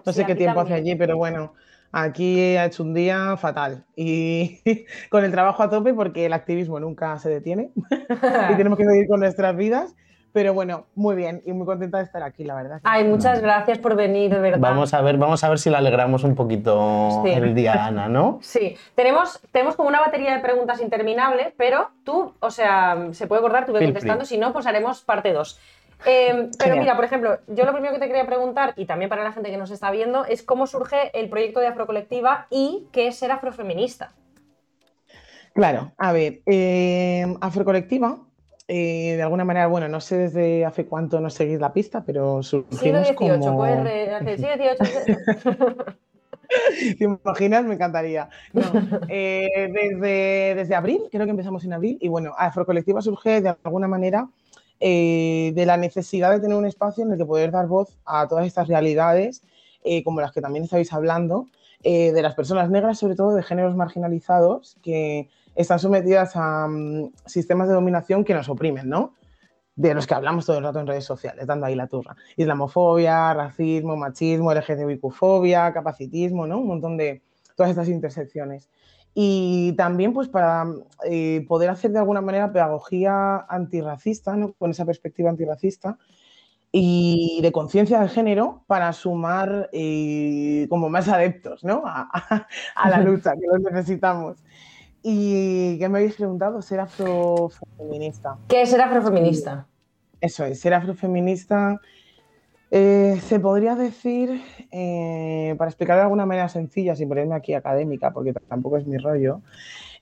No Sí, sé qué tiempo hace allí, pero bueno, aquí ha hecho un día fatal. Y [LAUGHS] con el trabajo a tope porque el activismo nunca se detiene [LAUGHS] y tenemos que seguir con nuestras vidas. Pero bueno, muy bien y muy contenta de estar aquí, la verdad. Ay, muchas gracias por venir, de verdad. Vamos a ver, vamos a ver si le alegramos un poquito Sí. el día Ana, ¿no? Sí, tenemos, tenemos como una batería de preguntas interminable, pero tú, o sea, se puede acordar, tú ve contestando, si no, pues haremos parte 2. pero Genial. mira, por ejemplo, yo lo primero que te quería preguntar, y también para la gente que nos está viendo, es cómo surge el proyecto de Afrocolectiva y qué es ser afrofeminista. Claro, a ver, eh, Afrocolectiva, eh, de alguna manera, bueno, no sé desde hace cuánto nos seguís la pista, pero Siglo surgimos XVIII, como... pues, [LAUGHS] siglo XVIII. [LAUGHS] ¿Te imaginas? Me encantaría. No, [LAUGHS] eh, desde, desde abril, creo que empezamos en abril, y bueno, Afrocolectiva surge de alguna manera eh, de la necesidad de tener un espacio en el que poder dar voz a todas estas realidades, como las que también estáis hablando, de las personas negras, sobre todo de géneros marginalizados, que están sometidas a mm, sistemas de dominación que nos oprimen, ¿no? de los que hablamos todo el rato en redes sociales, dando ahí la turra. Islamofobia, racismo, machismo, LGTBIQ-fobia, capacitismo, ¿no? Un montón de todas estas intersecciones. Y también pues para eh, poder hacer de alguna manera pedagogía antirracista, ¿no? Con esa perspectiva antirracista y de conciencia de género para sumar eh, como más adeptos, ¿no? A, a- a la [LAUGHS] lucha, que los necesitamos. Y que me habéis preguntado, ser afrofeminista. ¿Qué es ser afrofeminista? Eso es, ser afrofeminista eh, se podría decir, eh, para explicar de alguna manera sencilla, sin ponerme aquí académica, porque tampoco es mi rollo,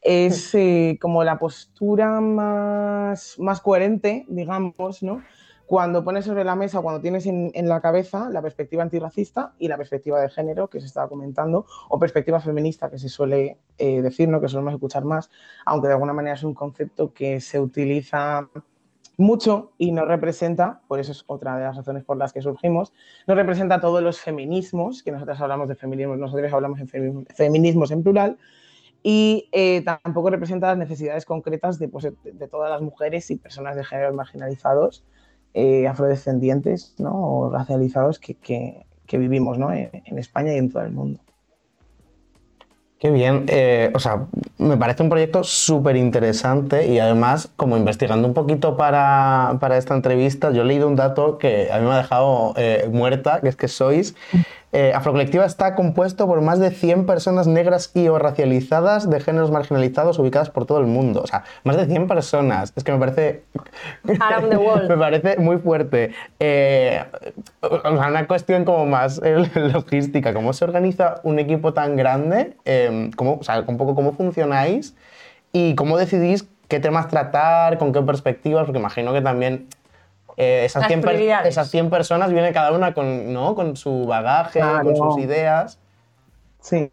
es eh, como la postura más, más coherente, digamos, ¿no? Cuando pones sobre la mesa, cuando tienes en, en la cabeza la perspectiva antirracista y la perspectiva de género que se estaba comentando, o perspectiva feminista que se suele eh, decir, ¿no? que solemos escuchar más, aunque de alguna manera es un concepto que se utiliza mucho y no representa, por eso es otra de las razones por las que surgimos, no representa todos los feminismos, que nosotros hablamos de feminismos, nosotros hablamos femi- feminismos en plural, y eh, tampoco representa las necesidades concretas de, pues, de- de todas las mujeres y personas de género marginalizados, eh, afrodescendientes ¿no? o racializados que, que- que vivimos ¿no? en, en España y en todo el mundo. Qué bien. eh, o sea, me parece un proyecto súper interesante y además, como investigando un poquito para, para esta entrevista, yo he leído un dato que a mí me ha dejado eh, muerta, que es que sois... eh, Afrocolectiva está compuesto por más de 100 personas negras y o racializadas de géneros marginalizados ubicadas por todo el mundo. O sea, más de 100 personas. Es que me parece... [LAUGHS] Around the world. [LAUGHS] me parece muy fuerte. Eh, una cuestión como más eh, [LAUGHS] logística. ¿Cómo se organiza un equipo tan grande? Eh, ¿cómo, o sea, un poco cómo funcionáis y cómo decidís qué temas tratar, con qué perspectivas, porque imagino que también eh, esas, Las 100 per- prioridades. esas 100 personas vienen cada una con, ¿no? con su bagaje, con sus ideas. Sí,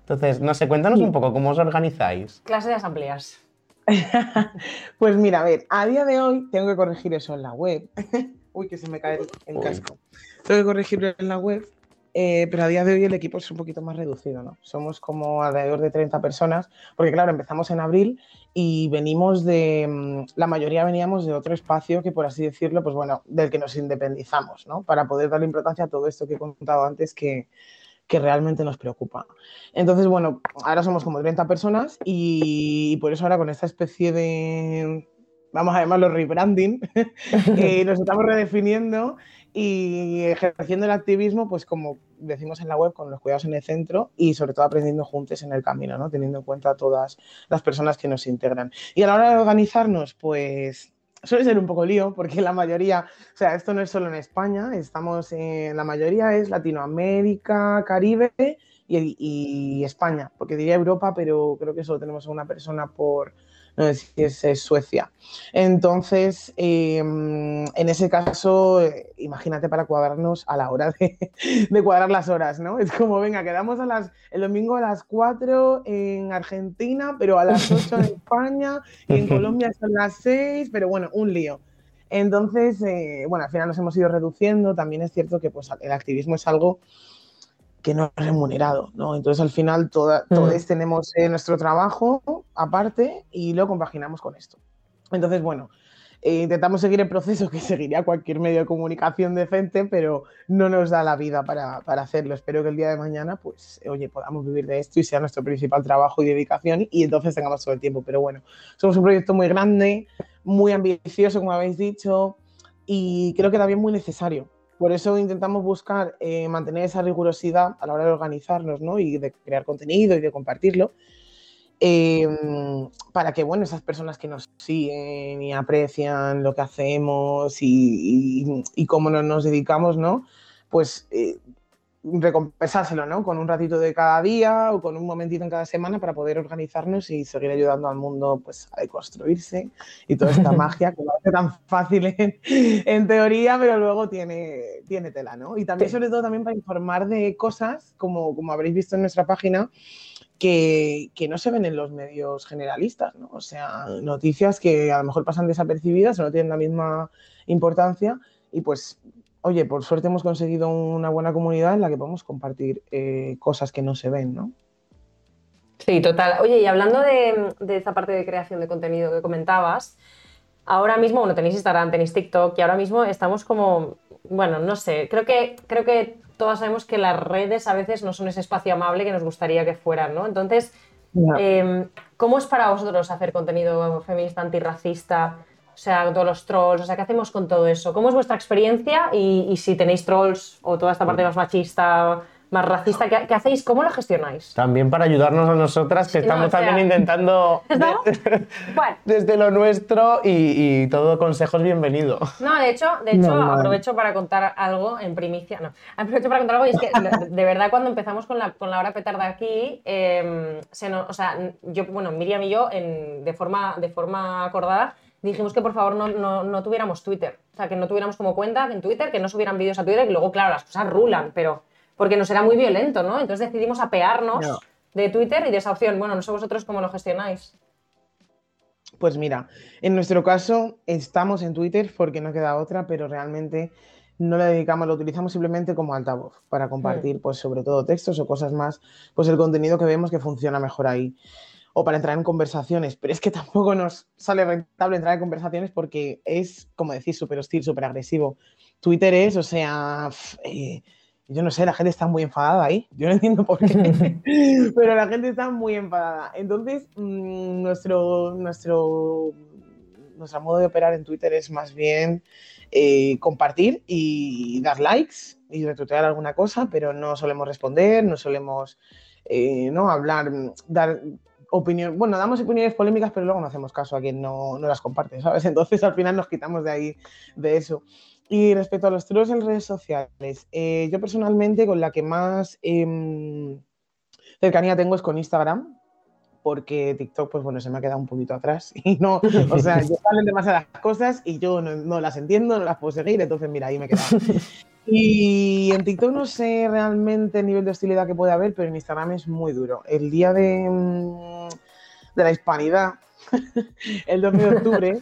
Entonces, no sé, cuéntanos un poco cómo os organizáis. Clase de asambleas. [LAUGHS] Pues mira, a ver, a día de hoy tengo que corregir eso en la web. [LAUGHS] Uy, que se me cae el, casco. Tengo que corregirlo en la web, eh, pero a día de hoy el equipo es un poquito más reducido, ¿no? Somos como alrededor de 30 personas, porque claro, empezamos en abril y venimos de, mm, la mayoría veníamos de otro espacio que, por así decirlo, pues bueno, del que nos independizamos, ¿no? Para poder darle importancia a todo esto que he contado antes que, que realmente nos preocupa. Entonces, bueno, ahora somos como 30 personas y, por eso ahora con esta especie de, vamos a llamarlo rebranding, [LAUGHS] eh, nos estamos redefiniendo y ejerciendo el activismo, pues como decimos en la web, con los cuidados en el centro y sobre todo aprendiendo juntos en el camino, ¿no? teniendo en cuenta a todas las personas que nos integran. Y a la hora de organizarnos, pues suele ser un poco lío, porque la mayoría, o sea, esto no es solo en España, estamos en, la mayoría es Latinoamérica, Caribe y, y España, porque diría Europa, pero creo que solo tenemos a una persona por, no sé si es, es Suecia. Entonces, eh, en ese caso, eh, imagínate para cuadrarnos a la hora de, [LAUGHS] de cuadrar las horas, ¿no? Es como, venga, quedamos a las, el domingo a las 4 en Argentina, pero a las 8 en [LAUGHS] España y en Colombia son las 6, pero bueno, un lío. Entonces, eh, bueno, al final nos hemos ido reduciendo. También es cierto que pues, el activismo es algo que no es remunerado, ¿no? Entonces, al final, toda- todos tenemos eh, nuestro trabajo aparte y lo compaginamos con esto. Entonces, bueno, eh, intentamos seguir el proceso que seguiría cualquier medio de comunicación decente, pero no nos da la vida para, para hacerlo. Espero que el día de mañana, pues, eh, oye, podamos vivir de esto y sea nuestro principal trabajo y dedicación y entonces tengamos todo el tiempo. Pero bueno, somos un proyecto muy grande, muy ambicioso, como habéis dicho, y creo que también muy necesario. Por eso intentamos buscar eh, mantener esa rigurosidad a la hora de organizarnos ¿no? y de crear contenido y de compartirlo. eh, para que bueno, esas personas que nos siguen y aprecian lo que hacemos y, cómo nos, nos dedicamos, ¿no? Pues eh, recompensárselo, ¿no? Con un ratito de cada día o con un momentito en cada semana para poder organizarnos y seguir ayudando al mundo pues, a deconstruirse y toda esta [LAUGHS] magia que parece tan fácil en, en teoría, pero luego tiene, tiene tela, ¿no? Y también, sobre todo, también para informar de cosas, como, como habréis visto en nuestra página, que, que no se ven en los medios generalistas, ¿no? O sea, noticias que a lo mejor pasan desapercibidas o no tienen la misma importancia y pues oye, por suerte hemos conseguido una buena comunidad en la que podemos compartir eh, cosas que no se ven, ¿no? Sí, total. Oye, y hablando de, de esta parte de creación de contenido que comentabas, ahora mismo, bueno, tenéis Instagram, tenéis TikTok y ahora mismo estamos como, bueno, no sé, creo que, creo que todas sabemos que las redes a veces no son ese espacio amable que nos gustaría que fueran, ¿no? Entonces, eh, ¿cómo es para vosotros hacer contenido feminista, antirracista? O sea, todos los trolls, o sea, ¿qué hacemos con todo eso? ¿Cómo es vuestra experiencia? Y, y si tenéis trolls o toda esta parte más machista, más racista, ¿qué, qué hacéis? ¿Cómo lo gestionáis? También para ayudarnos a nosotras, que no, estamos o sea- también intentando [LAUGHS] ¿No? Bueno, [LAUGHS] desde lo nuestro y, y todo consejo es bienvenido. No, de hecho, de hecho aprovecho para contar algo en primicia. No, aprovecho para contar algo y es que de, de verdad cuando empezamos con la, con la hora petarda aquí, eh, se nos- o sea, yo, bueno, Miriam y yo, en- de, forma, de forma acordada, dijimos que por favor no, no, no tuviéramos Twitter. O sea, que no tuviéramos como cuenta en Twitter, que no subieran vídeos a Twitter, y luego, claro, las cosas rulan, pero porque nos era muy violento, ¿no? Entonces decidimos apearnos No. de Twitter y de esa opción. Bueno, no sé vosotros cómo lo gestionáis. Pues mira, en nuestro caso estamos en Twitter porque no queda otra, pero realmente no le dedicamos, lo utilizamos simplemente como altavoz para compartir, pues sobre todo textos o cosas más, pues el contenido que vemos que funciona mejor ahí. O para entrar en conversaciones, pero es que [LAUGHS] tampoco nos sale rentable entrar en conversaciones porque es, como decís, súper hostil, súper agresivo. Twitter es, o sea, eh, yo no sé, la gente está muy enfadada ahí. Yo no entiendo por qué, [LAUGHS] [LAUGHS] pero la gente está muy enfadada. Entonces, mm, nuestro, nuestro, nuestro modo de operar en Twitter es más bien eh, compartir y dar likes y retuitear alguna cosa, pero no solemos responder, no solemos eh, ¿no? hablar, dar opinión. Bueno, damos opiniones polémicas, pero luego no hacemos caso a quien no, no las comparte, [LAUGHS] ¿sabes? Entonces al final nos quitamos de ahí, de eso. Y respecto a los trolls en redes sociales, eh, yo personalmente con la que más em, cercanía tengo es con Instagram, porque TikTok, pues bueno, se me ha quedado un poquito atrás [LAUGHS] y no, o sea, [LAUGHS] yo salen demasiadas cosas y yo no, no las entiendo, no las puedo seguir, entonces mira, ahí me he quedado. Y en TikTok no sé realmente el nivel de hostilidad que puede haber, pero en Instagram es muy duro. El día de, mm, de la hispanidad, [LAUGHS] el 12 de octubre,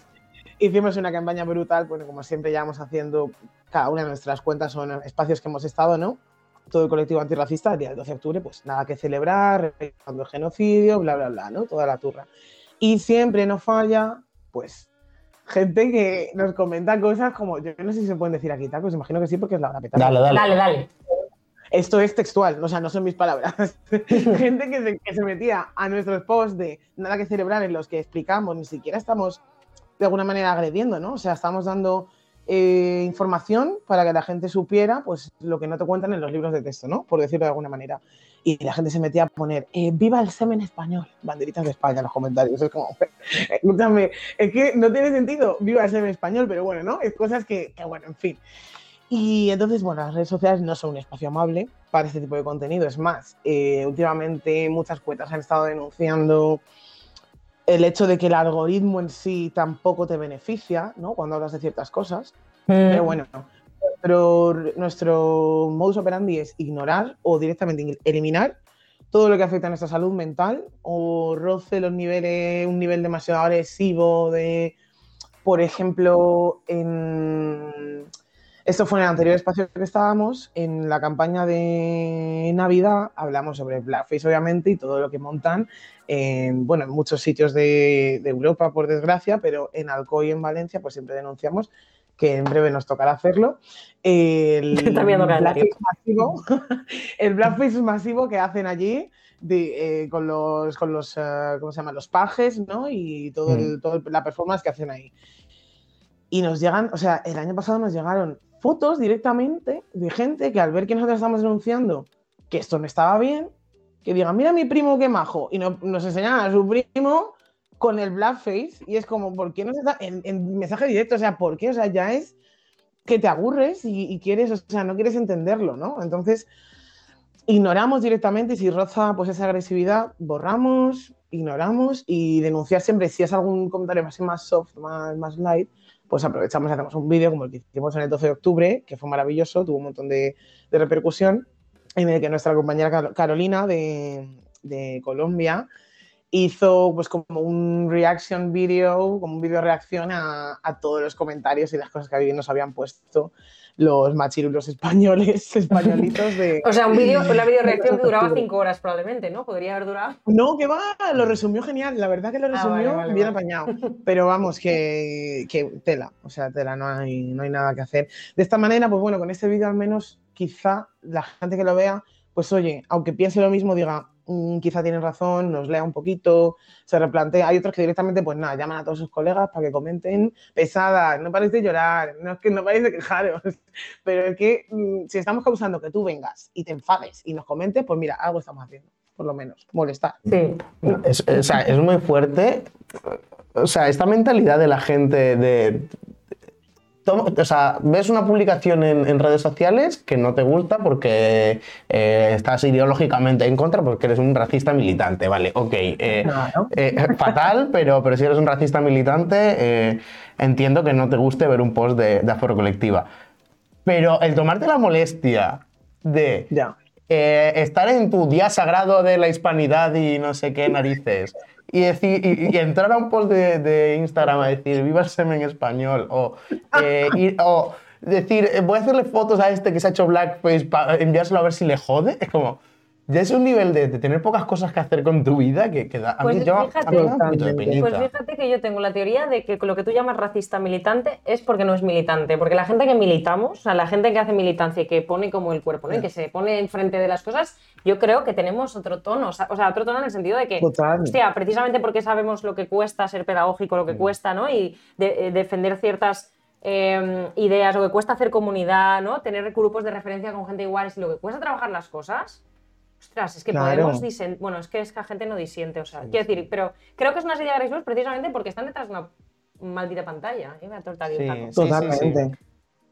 hicimos una campaña brutal, bueno, como siempre llevamos haciendo cada una de nuestras cuentas son espacios que hemos estado, ¿no? Todo el colectivo antirracista, el día del 12 de octubre, pues nada que celebrar, cuando el genocidio, bla, bla, bla, ¿no? Toda la turra. Y siempre no falla, pues, gente que nos comenta cosas como, yo no sé si se pueden decir aquí, tacos, imagino que sí, porque es la hora petarda. Dale, dale. Dale, dale. Esto es textual, o sea, no son mis palabras. [LAUGHS] Gente que se, que se metía a nuestros posts de nada que celebrar en los que explicamos, ni siquiera estamos de alguna manera agrediendo, ¿no? O sea, estamos dando eh, información para que la gente supiera pues lo que no te cuentan en los libros de texto, ¿no? Por decirlo de alguna manera. Y la gente se metía a poner, eh, viva el semen español, banderitas de España en los comentarios. Es como, [LAUGHS] escúchame, es que no tiene sentido, viva el semen español, pero bueno, ¿no? Es cosas que, que bueno, en fin. Y entonces, bueno, las redes sociales no son un espacio amable para este tipo de contenido. Es más, eh, últimamente muchas cuentas han estado denunciando el hecho de que el algoritmo en sí tampoco te beneficia, ¿no? Cuando hablas de ciertas cosas. Pero bueno, pero nuestro modus operandi es ignorar o directamente eliminar todo lo que afecta a nuestra salud mental o roce los niveles, un nivel demasiado agresivo de, por ejemplo, en esto fue en el anterior espacio que estábamos. En la campaña de Navidad hablamos sobre Blackface, obviamente, y todo lo que montan en, bueno, en muchos sitios de, de Europa, por desgracia, pero en Alcoy y en Valencia, pues siempre denunciamos que en breve nos tocará hacerlo. El, [LAUGHS] blackface masivo, [LAUGHS] el blackface masivo que hacen allí de, eh, con los, con los eh, ¿cómo se llama? Los pajes, ¿no? Y todo, el- todo el- la performance que hacen ahí. Y nos llegan, o sea, el año pasado nos llegaron fotos directamente de gente que al ver que nosotros estamos denunciando que esto no estaba bien, que digan, mira mi primo qué majo, y no- nos enseñan a su primo con el blackface, y es como, ¿por qué no se está en, en mensaje directo? O sea, ¿por qué? O sea, ya es que te aburres y, y quieres, o sea, no quieres entenderlo, ¿no? Entonces, ignoramos directamente y si roza pues esa agresividad, borramos, ignoramos y denunciar siempre si es algún comentario más, más soft, más, más light, pues aprovechamos y hacemos un vídeo como el que hicimos en el 12 de octubre, que fue maravilloso, tuvo un montón de, de repercusión, en el que nuestra compañera Car- Carolina de, de Colombia hizo pues como un reaction video, como un video reacción a, a todos los comentarios y las cosas que nos habían puesto los machirulos españoles, [LAUGHS] españolitos de... O sea, un vídeo, una video reacción que duraba cinco horas probablemente, ¿no? Podría haber durado. No, que va, lo resumió genial, la verdad que lo Ah, resumió vale, vale, bien vale. apañado, pero vamos, que, que tela, o sea, tela, no hay, no hay nada que hacer. De esta manera, pues bueno, con este vídeo al menos quizá la gente que lo vea, pues oye, aunque piense lo mismo, diga, "Mm, quizá tienen razón, nos lea un poquito, se replantea. Hay otros que directamente, pues nada, llaman a todos sus colegas para que comenten pesadas, no paréis de llorar, no es que no paréis de quejaros, [LAUGHS] pero es que mm, si estamos causando que tú vengas y te enfades y nos comentes, pues mira, algo estamos haciendo, por lo menos, molestar. Sí. Es, es- o sea, es muy fuerte. O sea, esta mentalidad de la gente de. O sea, ves una publicación en, en redes sociales que no te gusta porque eh, estás ideológicamente en contra porque eres un racista militante, vale, ok. eh, eh, fatal, [LAUGHS] pero, pero si eres un racista militante, entiendo que no te guste ver un post de, de aforo colectiva. Pero el tomarte la molestia de estar en tu día sagrado de la hispanidad y no sé qué narices. Y, decir, y, entrar a un post de, Instagram a decir viva el semen español o, eh, ir- o decir, voy a hacerle fotos a este que se ha hecho blackface para enviárselo a ver si le jode, es como, ya es un nivel de, de tener pocas cosas que hacer con tu vida que, que da, a Pues mí yo, a fíjate, mí me da un poquito de. Pues fíjate que yo tengo la teoría de que lo que tú llamas racista militante es porque no es militante. Porque la gente que militamos, o sea, la gente que hace militancia y que pone como el cuerpo, ¿no? Y que se pone enfrente de las cosas, yo creo que tenemos otro tono. O sea, otro tono en el sentido de que, Total. hostia, precisamente porque sabemos lo que cuesta ser pedagógico, lo que cuesta, ¿no? Y de- eh, defender ciertas eh, ideas, lo que cuesta hacer comunidad, ¿no? Tener grupos de referencia con gente igual, y lo que cuesta trabajar las cosas. Ostras, es que Claro. podemos disen- Bueno, es que es que la gente no disiente, o sea, quiero decir, pero creo que es una serie de Grace Blues precisamente porque están detrás de una maldita pantalla. ¿eh? Me ha tortado aquí un Sí, taco. sí, sí, Totalmente. sí.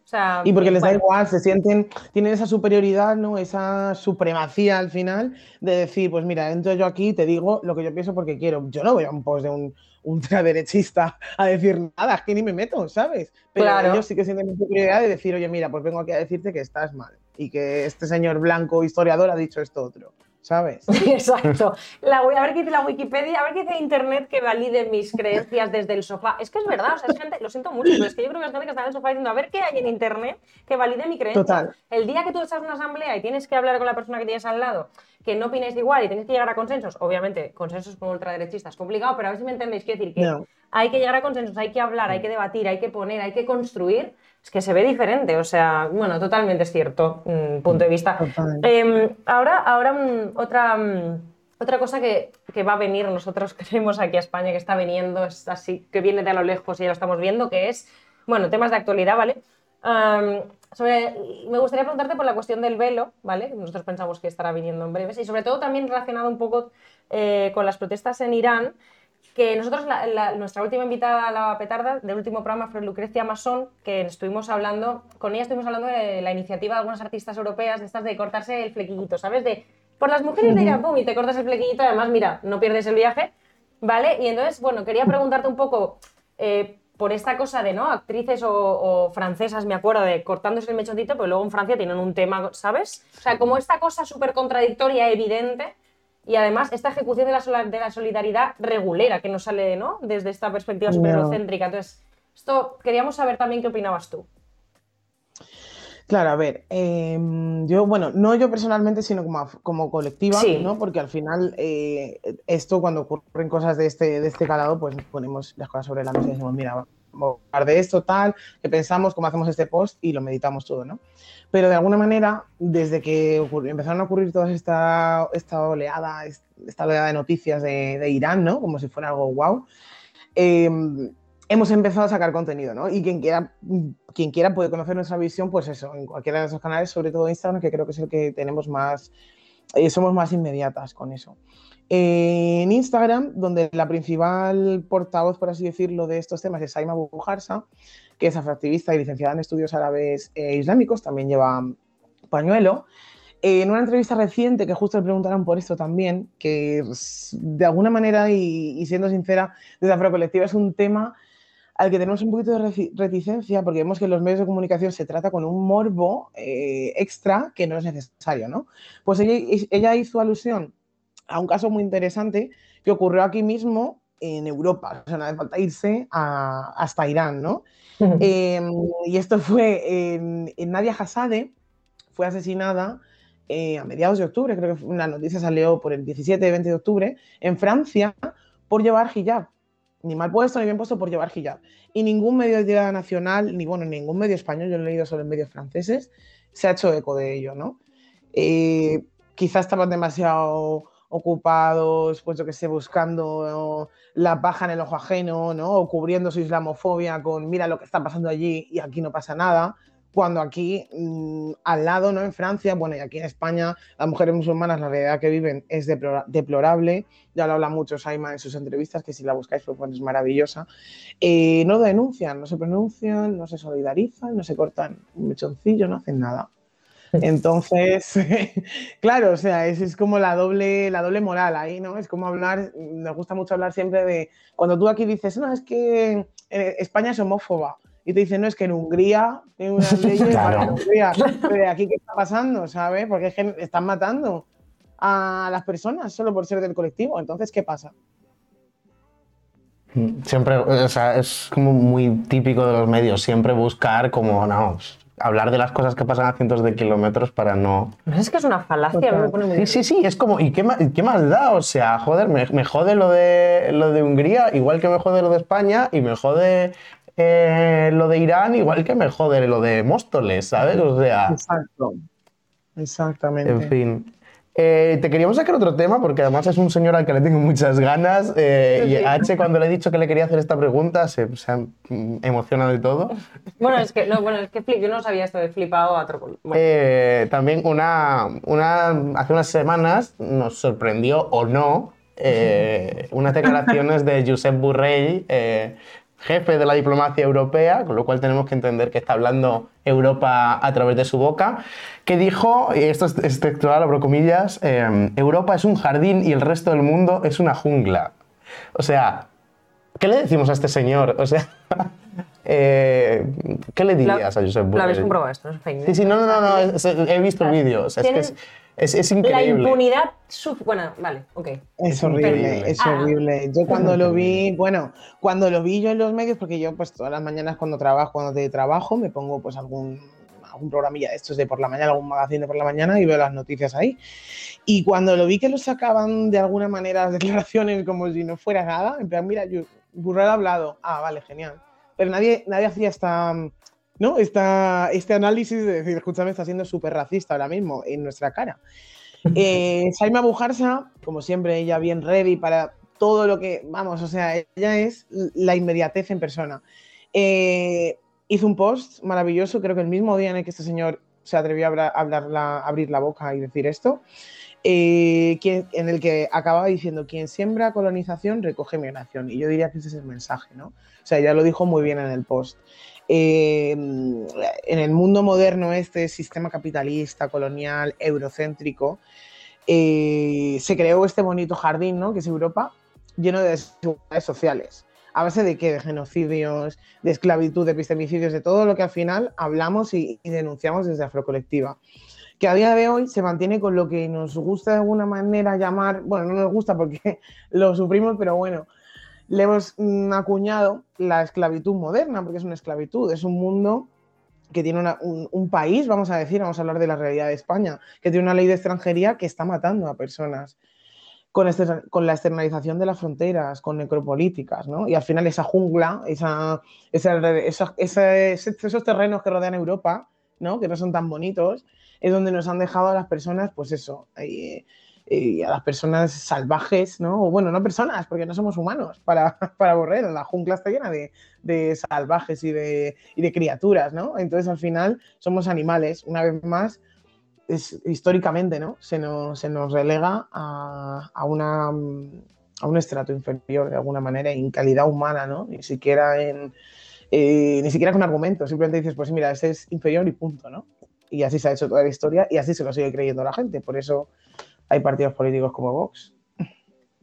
O sea, Y porque les da igual, se sienten, tienen esa superioridad, ¿no? Esa supremacía al final de decir, pues mira, entro yo aquí y te digo lo que yo pienso porque quiero. Yo no voy a un post de un ultraderechista [LAUGHS] a decir nada, es que ni me meto, ¿sabes? Pero Claro. ellos sí que sienten la superioridad de decir, oye, mira, pues vengo aquí a decirte que estás mal y que este señor blanco historiador ha dicho esto otro, ¿sabes? [LAUGHS] Exacto. La, a ver qué dice la Wikipedia, a ver qué dice Internet que valide mis creencias desde el sofá. Es que es verdad, o sea, es gente, lo siento mucho, pero es que yo creo que es gente que está en el sofá diciendo, a ver qué hay en Internet que valide mi creencia. Total. El día que tú estás en una asamblea y tienes que hablar con la persona que tienes al lado, que no opinéis igual y tienes que llegar a consensos, obviamente, consensos con ultraderechistas, complicado, pero a ver si me entendéis, quiero decir que No. hay que llegar a consensos, hay que hablar, hay que debatir, hay que poner, hay que construir, es que se ve diferente, o sea, bueno, totalmente es cierto, mm, punto de vista. Eh, ahora, ahora mm, otra, mm, otra cosa que, que va a venir, nosotros [LAUGHS] creemos aquí a España que está viniendo, es así, que viene de a lo lejos y ya lo estamos viendo, que es, bueno, temas de actualidad, ¿vale? Sobre, me gustaría preguntarte por la cuestión del velo, ¿vale? Nosotros pensamos que estará viniendo en breves y sobre todo también relacionado un poco eh, con las protestas en Irán, que nosotros, la- la- nuestra última invitada a la petarda del último programa fue Lucrecia Masón, que estuvimos hablando, con ella estuvimos hablando de la iniciativa de algunas artistas europeas, de estas de cortarse el flequillito, ¿sabes? De, por las mujeres de Irán, pum, y te cortas el flequillito, además, mira, no pierdes el viaje, ¿vale? Y entonces, bueno, quería preguntarte un poco eh, por esta cosa de, ¿no? Actrices o, o francesas, me acuerdo, de cortándose el mechoncito, pero luego en Francia tienen un tema, ¿sabes? O sea, como esta cosa súper contradictoria, evidente, y además esta ejecución de la, de la solidaridad regulera que nos sale, ¿no? Desde esta perspectiva No. súper eurocéntrica. Entonces, esto queríamos saber también qué opinabas tú. Claro, a ver, em, yo, bueno, no yo personalmente, sino como, como colectiva, Sí. ¿no? Porque al final, eh, esto cuando ocurren cosas de este, de este calado, pues ponemos las cosas sobre la mesa y decimos, mira, vamos a hablar de esto, tal, que pensamos, cómo hacemos este post y lo meditamos todo, ¿no? Pero de alguna manera, desde que empezaron a ocurrir toda esta, esta oleada, es- esta oleada de noticias de, de Irán, ¿no? Como si fuera algo em, hemos empezado a sacar contenido, ¿no? Y quien quiera, quien quiera puede conocer nuestra visión, pues eso, en cualquiera de esos canales, sobre todo Instagram, que creo que es el que tenemos más, eh, somos más inmediatas con eso. Eh, en Instagram, donde la principal portavoz, por así decirlo, de estos temas es Saima Bujarsa, que es afroactivista y licenciada en estudios árabes e islámicos, también lleva pañuelo. Eh, en una entrevista reciente, que justo le preguntaron por esto también, que de alguna manera, y, y siendo sincera, desde Afrocolectiva es un tema al que tenemos un poquito de reticencia, porque vemos que en los medios de comunicación se trata con un morbo eh, extra que no es necesario, ¿no? Pues ella, ella hizo alusión a un caso muy interesante que ocurrió aquí mismo en Europa, o sea, no hace falta irse a- hasta Irán, ¿no? Eh, y esto fue en, en Nadia Hassade, fue asesinada eh, a mediados de octubre, creo que la noticia salió por el 17-20 de octubre, en Francia, por llevar hijab. Ni mal puesto ni bien puesto por llevar hijab. Y ningún medio de nacional, ni bueno, ningún medio español, yo lo he leído solo en medios franceses, se ha hecho eco de ello, ¿no? Eh, quizás estaban demasiado ocupados, pues yo que sé, buscando la paja en el ojo ajeno, ¿no? O cubriendo su islamofobia con mira lo que está pasando allí y aquí no pasa nada. Cuando aquí, mm, al lado, ¿no? En Francia, bueno, y aquí en España, las mujeres musulmanas, la realidad que viven es deplora- deplorable. Ya lo habla mucho Saima en sus entrevistas, que si la buscáis, pues, es maravillosa. Eh, no denuncian, no se pronuncian, no se solidarizan, no se cortan un mechoncillo, no hacen nada. Entonces, [LAUGHS] claro, o sea, es, es como la doble, la doble moral ahí, ¿no? Es como hablar, nos gusta mucho hablar siempre de, cuando tú aquí dices, no, es que eh, España es homófoba, y te dicen, no, es que en Hungría tienen unas [LAUGHS] leyes Claro. para Hungría. Pero aquí, ¿qué está pasando, sabes? Porque es que están matando a las personas solo por ser del colectivo. Entonces, ¿qué pasa? Siempre, o sea, es como muy típico de los medios, siempre buscar como, no, hablar de las cosas que pasan a cientos de kilómetros para no... No es que es una falacia, me pone muy Sí, sí, sí, es como, ¿y qué más, qué más da? O sea, joder, me, me jode lo de, lo de Hungría, igual que me jode lo de España, y me jode eh, lo de Irán, igual que me jode lo de Móstoles, ¿sabes? O sea, Exacto. Exactamente. en fin. Eh, te queríamos sacar otro tema porque además es un señor al que le tengo muchas ganas eh, y a H cuando le he dicho que le quería hacer esta pregunta se, se ha emocionado de todo. Bueno, es que, no, bueno, es que flip, yo no sabía esto de flipado a. Bueno, Eh, también una, una, hace unas semanas nos sorprendió o no eh, [LAUGHS] unas declaraciones de Josep Borrell, eh, jefe de la diplomacia europea, con lo cual tenemos que entender que está hablando Europa a través de su boca, que dijo, y esto es, es textual, abro comillas, eh, Europa es un jardín y el resto del mundo es una jungla. O sea, ¿qué le decimos a este señor? O sea, [LAUGHS] eh, ¿qué le dirías a Josep Borrell? ¿Lo habéis comprobado esto? Es fake news. Sí, sí, no, no, no, no, es- he visto vídeos. Es, que es, es, es La impunidad. Bueno, vale, ok. Es horrible, es Ah. horrible. Yo cuando lo vi, bueno, cuando lo vi yo en los medios, porque yo pues todas las mañanas cuando trabajo, cuando te trabajo, me pongo pues algún, algún programilla de estos de por la mañana, algún magazine de por la mañana y veo las noticias ahí. Y cuando lo vi que lo sacaban de alguna manera las [LAUGHS] declaraciones como si no fuera nada, en plan, mira, yo, Burrell ha hablado, ah, vale, genial. Pero nadie, nadie hacía esta, ¿no? esta, este análisis de decir, escúchame, está siendo súper racista ahora mismo en nuestra cara. [LAUGHS] Eh, Saima Bujarsa, como siempre, ella bien ready para todo lo que, vamos, o sea, ella es la inmediatez en persona. Eh, hizo un post maravilloso, creo que el mismo día en el que este señor se atrevió a hablar, hablar la- abrir la boca y decir esto, eh, quien- en el que acababa diciendo, quien siembra colonización recoge migración. Y yo diría que ese es el mensaje, ¿no? O sea, ya lo dijo muy bien en el post. Eh, en el mundo moderno, este sistema capitalista, colonial, eurocéntrico, eh, se creó este bonito jardín, ¿no? Que es Europa, lleno de desigualdades sociales. ¿A base de qué? De genocidios, de esclavitud, de epistemicidios, de todo lo que al final hablamos y, y denunciamos desde Afrocolectiva. Que a día de hoy se mantiene con lo que nos gusta de alguna manera llamar, bueno, no nos gusta porque [LAUGHS] lo sufrimos, pero bueno, le hemos mm, acuñado la esclavitud moderna, porque es una esclavitud, es un mundo que tiene una- un, un país, vamos a decir, vamos a hablar de la realidad de España, que tiene una ley de extranjería que está matando a personas con, este- con la externalización de las fronteras, con necropolíticas, ¿no? Y al final esa jungla, esa, esa- esa- esos terrenos que rodean Europa, ¿no? Que no son tan bonitos, es donde nos han dejado a las personas, pues eso, eh, eh, a las personas salvajes, ¿no? O bueno, no personas, porque no somos humanos para, [LAUGHS] para Borrell, la jungla está llena de, de salvajes y de, y de criaturas, ¿no? Entonces al final somos animales, una vez más, es, históricamente, ¿no? Se nos, se nos relega a, a una, a un estrato inferior de alguna manera en calidad humana, ¿no? Ni siquiera en eh, ni siquiera con argumentos, simplemente dices, pues mira, ese es inferior y punto, ¿no? Y así se ha hecho toda la historia y así se lo sigue creyendo la gente. Por eso hay partidos políticos como Vox.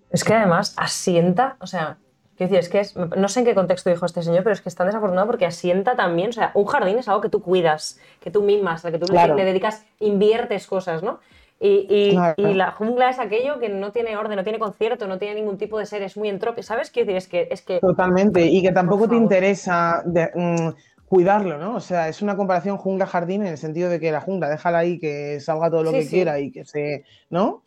Es que además asienta, o sea, quiero decir, es que es, no sé en qué contexto dijo este señor, pero es que es tan desafortunado porque asienta también, o sea, un jardín es algo que tú cuidas, que tú mimas, al que tú le- Claro. le dedicas, inviertes cosas, ¿no? Y, y- Claro. y la jungla es aquello que no tiene orden, no tiene concierto, no tiene ningún tipo de ser, es muy entrópico, ¿sabes? Quiero decir, es que... Es que Totalmente. Y que tampoco te interesa de- mm, cuidarlo, ¿no? O sea, es una comparación jungla-jardín en el sentido de que la jungla, déjala ahí, que salga todo lo Sí, que sí. quiera y que se. ¿No?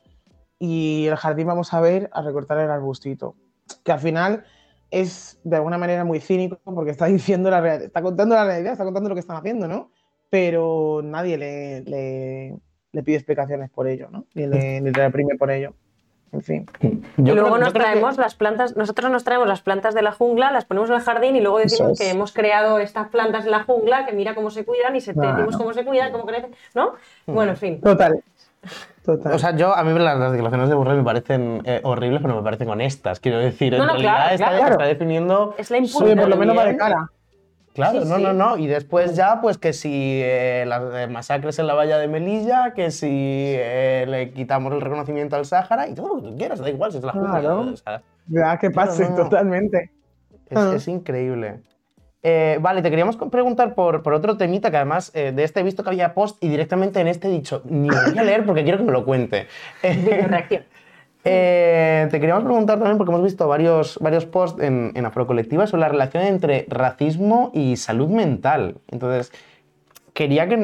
Y el jardín vamos a ver a recortar el arbustito. Que al final es de alguna manera muy cínico porque está [LAUGHS] diciendo la realidad, está contando la realidad, está contando lo que están haciendo, ¿no? Pero nadie le, le, le pide explicaciones por ello, ¿no? Ni le, ni le reprime por ello. En fin. Yo y creo- luego yo nos que- traemos las plantas, nosotros nos traemos las plantas de la jungla, las ponemos en el jardín y luego decimos es. que hemos creado estas plantas en la jungla, que mira cómo se cuidan y se te decimos cómo se cuidan, cómo crecen, ¿no? Bueno, en fin. Total. Total. O sea, yo, a mí las, las declaraciones de Borrell me parecen eh, horribles, pero me parecen honestas. Quiero decir, en No, realidad claro, está, claro. está definiendo. Es la Oye, impunidad. por lo menos va de cara. Claro, Sí, no, sí. no, no. Y después ya, pues que si eh, las eh, masacres en la valla de Melilla, que si eh, le quitamos el reconocimiento al Sáhara y todo lo que tú quieras, da igual si es la jungla. Claro. o sea, Ya que pase, no, no. totalmente. es, Ah. es increíble. Eh, vale, te queríamos preguntar por, por otro temita que además eh, de este he visto que había post y directamente en este he dicho, ni lo voy a leer porque quiero que me lo cuente. Eh, [LAUGHS] Reacción. Eh, te queríamos preguntar también, porque hemos visto varios, varios posts en, en Afrocolectiva sobre la relación entre racismo y salud mental. Entonces, quería que,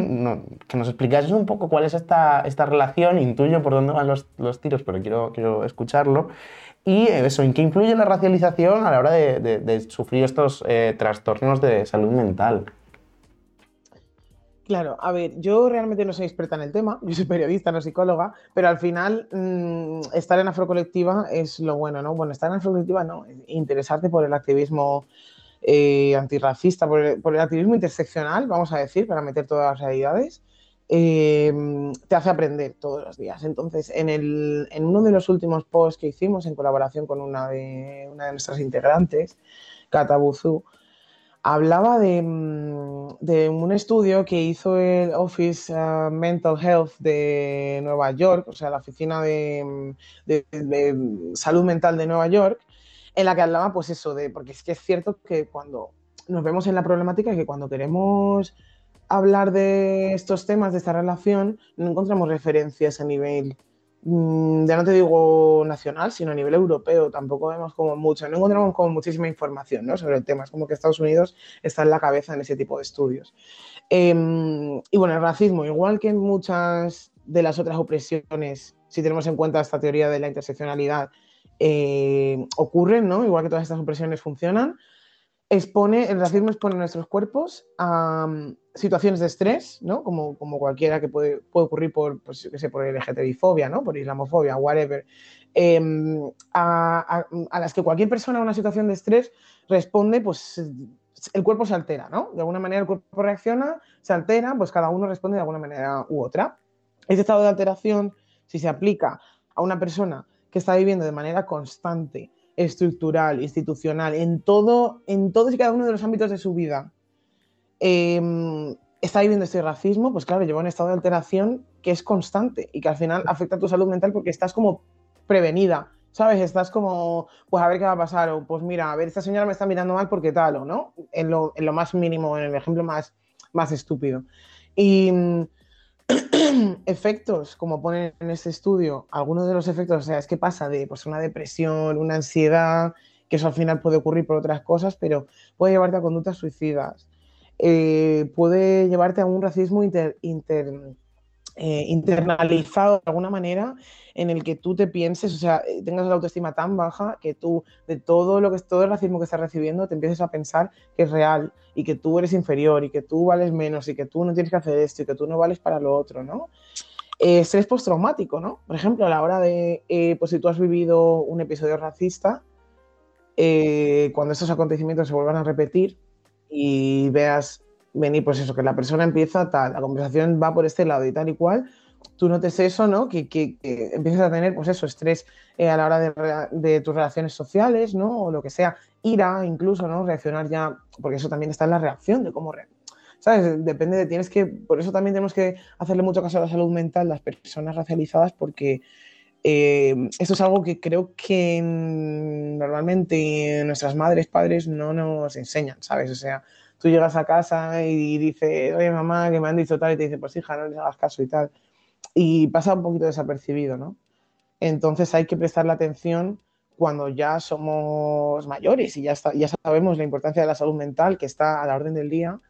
que nos explicases un poco cuál es esta, esta relación, intuyo por dónde van los, los tiros, pero quiero, quiero escucharlo. Y eh, eso, ¿en qué influye la racialización a la hora de sufrir estos eh, trastornos de salud mental? Claro, a ver, yo realmente no soy experta en el tema, [LAUGHS] yo soy periodista, no psicóloga, pero al final mm, estar en afrocolectiva es lo bueno, ¿no? Bueno, estar en afrocolectiva no, interesarte por el activismo eh, antirracista, por el, por el activismo interseccional, vamos a decir, para meter todas las realidades, eh, te hace aprender todos los días. Entonces, en, el, en uno de los últimos posts que hicimos en colaboración con una de, una de nuestras integrantes, Kata Buzú, hablaba de, mm, de un estudio que hizo el Office uh, Mental Health de Nueva York, o sea, la oficina de, mm, de- de salud mental de Nueva York, en la que hablaba, pues eso, de, porque es que es cierto que cuando nos vemos en la problemática, que cuando queremos hablar de estos temas, de esta relación, no encontramos referencias a nivel, mm, ya no te digo nacional, sino a nivel europeo. Tampoco vemos como mucho, no encontramos como muchísima información ¿no? sobre el tema. Es como que Estados Unidos está en la cabeza en ese tipo de estudios. Em, y bueno, el racismo, igual que muchas de las otras opresiones, si tenemos en cuenta esta teoría de la interseccionalidad, eh, ocurren, ¿no? Igual que todas estas opresiones funcionan, expone, el racismo expone nuestros cuerpos a mm, situaciones de estrés, ¿no? Como, como cualquiera que puede, puede ocurrir por, pues, yo qué sé, por LGTBI-fobia, ¿no? Por islamofobia, whatever. Em, a, a- a las que cualquier persona en una situación de estrés responde, pues el cuerpo se altera, ¿no? De alguna manera el cuerpo reacciona, se altera, pues cada uno responde de alguna manera u otra. Ese estado de alteración, si se aplica a una persona que está viviendo de manera constante, estructural, institucional, en todo, en todos y cada uno de los ámbitos de su vida, eh, está viviendo este racismo, pues claro, lleva un estado de alteración que es constante y que al final afecta a tu salud mental porque estás como prevenida, ¿sabes? Estás como, pues a ver qué va a pasar, o pues mira, a ver, esta señora me está mirando mal porque tal, o no, en lo, en lo más mínimo, en el ejemplo más, más estúpido. Y [CLEARS THROAT] efectos, como ponen en este estudio, algunos de los efectos, o sea, es que pasa de pues, una depresión, una ansiedad, que eso al final puede ocurrir por otras cosas, pero puede llevarte a conductas suicidas, eh, puede llevarte a un racismo inter- inter- eh, internalizado de alguna manera en el que tú te pienses, o sea, eh, tengas la autoestima tan baja que tú de todo lo que es todo el racismo que estás recibiendo te empieces a pensar que es real y que tú eres inferior y que tú vales menos y que tú no tienes que hacer esto y que tú no vales para lo otro, ¿no? Eh, estrés postraumático, ¿no? Por ejemplo, a la hora de, eh, pues si tú has vivido un episodio racista, eh, cuando estos acontecimientos se vuelvan a repetir y veas venir, pues eso, que la persona empieza tal, la conversación va por este lado y tal y cual, tú notes eso, ¿no? Que, que, que empieces a tener, pues eso, estrés eh, a la hora de, de tus relaciones sociales, ¿no? O lo que sea, ira incluso, ¿no? Reaccionar ya, porque eso también está en la reacción de cómo reaccionar. ¿Sabes? Depende de, tienes que, por eso también tenemos que hacerle mucho caso a la salud mental, las personas racializadas, porque eh, esto es algo que creo que normalmente nuestras madres, padres no nos enseñan, ¿sabes? O sea, tú llegas a casa y dices, oye mamá, que me han dicho tal, y te dice, pues hija, no les hagas caso y tal. Y pasa un poquito desapercibido, ¿no? Entonces hay que prestarle atención cuando ya somos mayores y ya, ya sabemos la importancia de la salud mental que está a la orden del día,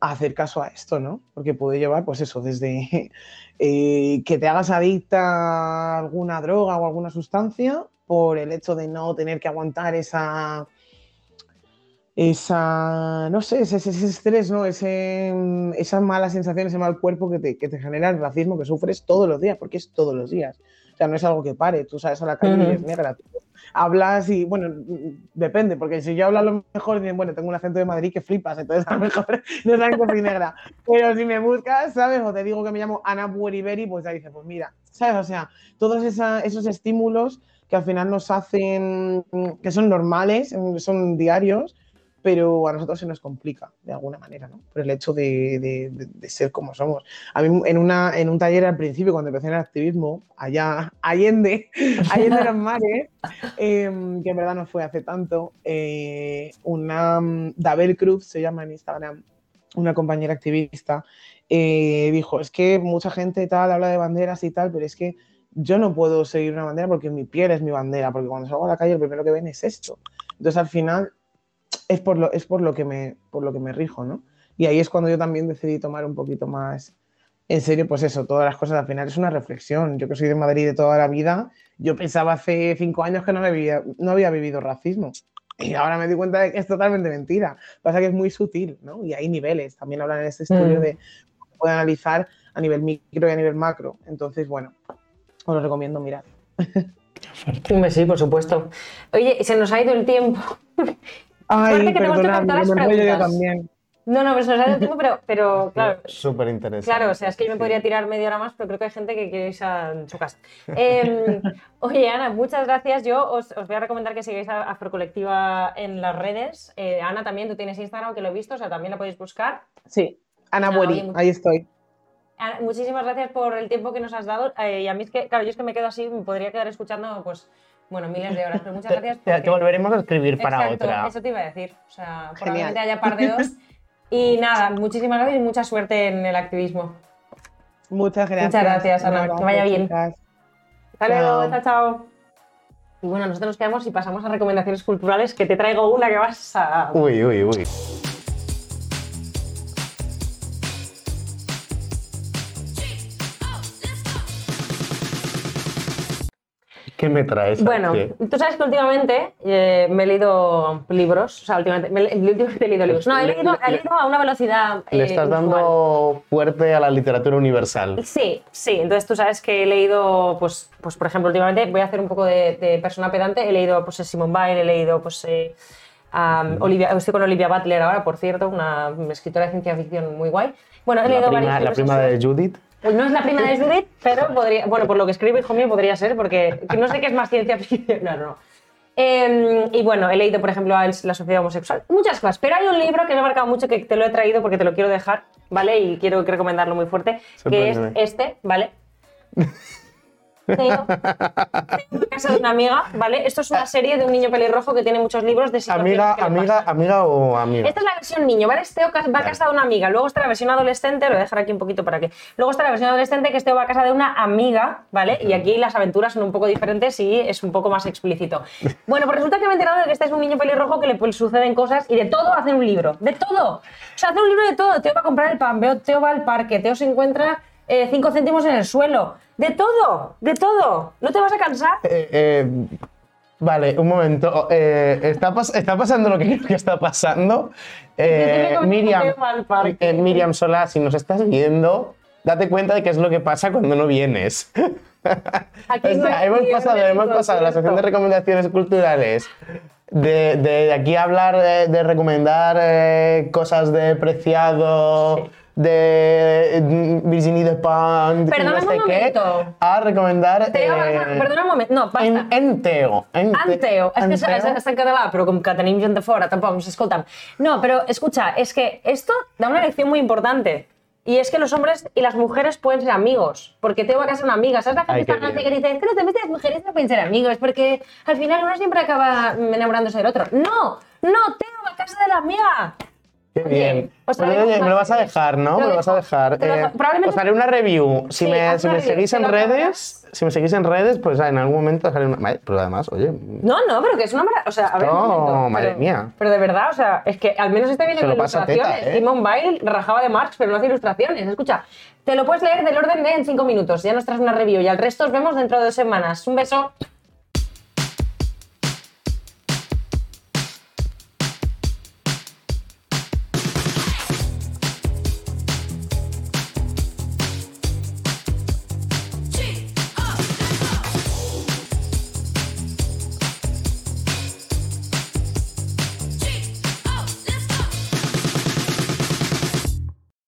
a hacer caso a esto, ¿no? Porque puede llevar, pues eso, desde [LAUGHS] eh, que te hagas adicta a alguna droga o alguna sustancia por el hecho de no tener que aguantar esa, esa no sé, ese, estrés, ¿no? Ese, mm, esa mala sensación, ese mal cuerpo que te, que te genera el racismo que sufres todos los días, porque es todos los días. O sea, no es algo que pare, tú sales a la calle y eres negra. tú hablas y, bueno, depende, porque si yo hablo a lo mejor, dicen, bueno, tengo un acento de Madrid que flipas, entonces a lo mejor [LAUGHS] no saben que soy negra. Pero si me buscas, ¿sabes? O te digo que me llamo Ana Bueriberi, pues ya dices, pues mira, ¿sabes? O sea, todos esa- esos estímulos que al final nos hacen, que son normales, son diarios, pero a nosotros se nos complica de alguna manera, ¿no? Por el hecho de, de- de- de ser como somos. A mí en, una, en un taller al principio, cuando empecé en el activismo, allá, Allende, [LAUGHS] Allende los mares, em, que en verdad no fue hace tanto, eh, una mm, Dabel Cruz, se llama en Instagram, una compañera activista, eh, dijo, es que mucha gente tal habla de banderas y tal, pero es que yo no puedo seguir una bandera porque mi piel es mi bandera, porque cuando salgo a la calle lo primero que ven es esto. Entonces al final es por lo, es por lo, que, me, por lo que me rijo, ¿no? Y ahí es cuando yo también decidí tomar un poquito más en serio, pues eso, todas las cosas al final es una reflexión. Yo que soy de Madrid de toda la vida, yo pensaba hace cinco años que no había, no había vivido racismo. Y ahora me doy cuenta de que es totalmente mentira. Pasa que es muy sutil, ¿no? Y hay niveles. También hablan en este estudio Mm. de puede analizar a nivel micro y a nivel macro. Entonces, bueno, os lo recomiendo mirar. [LAUGHS] Sí, por supuesto. Oye, se nos ha ido el tiempo. Ay, que las me enrollo yo preguntas. también. No, no, pero se nos ha ido el tiempo, pero, pero [LAUGHS] claro, Súper interesante. Claro, o sea, es que yo me podría tirar media hora más, pero creo que hay gente que quiere irse a su casa. Eh, [LAUGHS] oye, Ana, muchas gracias. Yo os, os voy a recomendar que sigáis a Afrocolectiva en las redes. Eh, Ana, también tú tienes Instagram, que lo he visto, o sea, también la podéis buscar. Sí, Ana Nada, Bueri, oye, ahí estoy. Ana, muchísimas gracias por el tiempo que nos has dado. Eh, y a mí es que, claro, yo es que me quedo así, me podría quedar escuchando, pues, bueno, miles de horas, pero muchas [LAUGHS] gracias. Te, te porque- volveremos a escribir para Exacto, otra. Eso te iba a decir. O sea, probablemente haya par de dos. [LAUGHS] Y nada, muchísimas gracias y mucha suerte en el activismo. Muchas gracias. Muchas gracias, Ana. Que vaya bien. chicas. Hasta luego, Chao. chao, chao. Y bueno, nosotros nos quedamos y pasamos a recomendaciones culturales, que te traigo una que vas a... Uy, uy, uy. ¿Qué me traes? Bueno, tú sabes que últimamente eh, me he leído libros, o sea, últimamente, me, últimamente he leído libros. No, he Le- leído, he le- leído a una velocidad Le eh, estás inusual. dando fuerte a la literatura universal. Sí, sí. Entonces tú sabes que he leído, pues, pues por ejemplo, últimamente voy a hacer un poco de, de persona pedante. He leído pues, Simone Weil, he leído pues, eh, a Olivia, estoy con Olivia Butler ahora, por cierto, una escritora de ciencia ficción muy guay. Bueno, he La leído prima, varios la prima así. de Judith. Pues no es la prima de Judith, pero podría, bueno, por lo que escribe, hijo mío, podría ser, porque que no sé qué es más ciencia ficción. No, no. Eh, y bueno, he leído, por ejemplo, a La sociedad homosexual, muchas cosas, pero hay un libro que me ha marcado mucho que te lo he traído porque te lo quiero dejar, ¿vale? Y quiero recomendarlo muy fuerte, que es este, ¿vale? [LAUGHS] Teo, [LAUGHS] casa de una amiga, ¿vale? Esto es una serie de un niño pelirrojo que tiene muchos libros de Amiga, que amiga, pasan. amiga o amiga. Esta es la versión niño, ¿vale? Esteo va a casa de una amiga. Luego está la versión adolescente, lo voy a dejar aquí un poquito para que. Luego está la versión adolescente que Esteo va a casa de una amiga, ¿vale? Y aquí las aventuras son un poco diferentes y es un poco más explícito. [LAUGHS] Bueno, pues resulta que me he enterado de que este es un niño pelirrojo que le pues, suceden cosas y de todo hacen un libro. ¡De todo! O sea, hace un libro de todo. Teo va a comprar el pan, veo- Teo va al parque, Teo se encuentra eh, cinco céntimos en el suelo. ¡De todo! ¡De todo! ¿No te vas a cansar? Eh, eh, vale, un momento. Eh, ¿está, pas- está pasando lo que [LAUGHS] creo que está pasando? Miriam, Miriam Sola, si nos estás viendo, date cuenta de qué es lo que pasa cuando no vienes. [LAUGHS] Aquí O sea, hemos pasado, hemos pasado la sección de recomendaciones culturales. De, de- de aquí a hablar de, de recomendar eh, cosas de Preciado, de mm, Virginie Perdóname no sé un qué, momento. a recomendar. Teo, eh, perdona un moment, no, basta. en, en Teo. En, te- Anteo, és que és, en és, Teo. està en català, però com que tenim gent de fora, tampoc, escolta'm. No, pero escucha, es que esto da una lección muy importante. Y es que los hombres y las mujeres pueden ser amigos, porque Teo va a casa de una amiga. ¿Sabes la gente Ay, qué que dice, es que hombres y las mujeres no pueden ser amigos, porque al final uno siempre acaba enamorándose del otro? No, no, Teo va a casa de la amiga. Qué bien. haremos oye, me lo vas a dejar, ¿no? Me lo vas a dejar. Eh. Probablemente- os haré una review. Si Sí, me, si me review. seguís en redes, si me seguís en redes, pues en algún momento os haré una. Pero además, oye, No, no, pero que es una maravilla. O sea, a ver, un No, momento, madre pero- mía. Pero de verdad, o sea, es que al menos está bien Se con ilustraciones. teta, ¿eh? Simon rajaba de Marx, pero no hace ilustraciones. Escucha, te lo puedes leer del orden de en cinco minutos. Ya nos traes una review y al resto os vemos dentro de dos semanas. Un beso.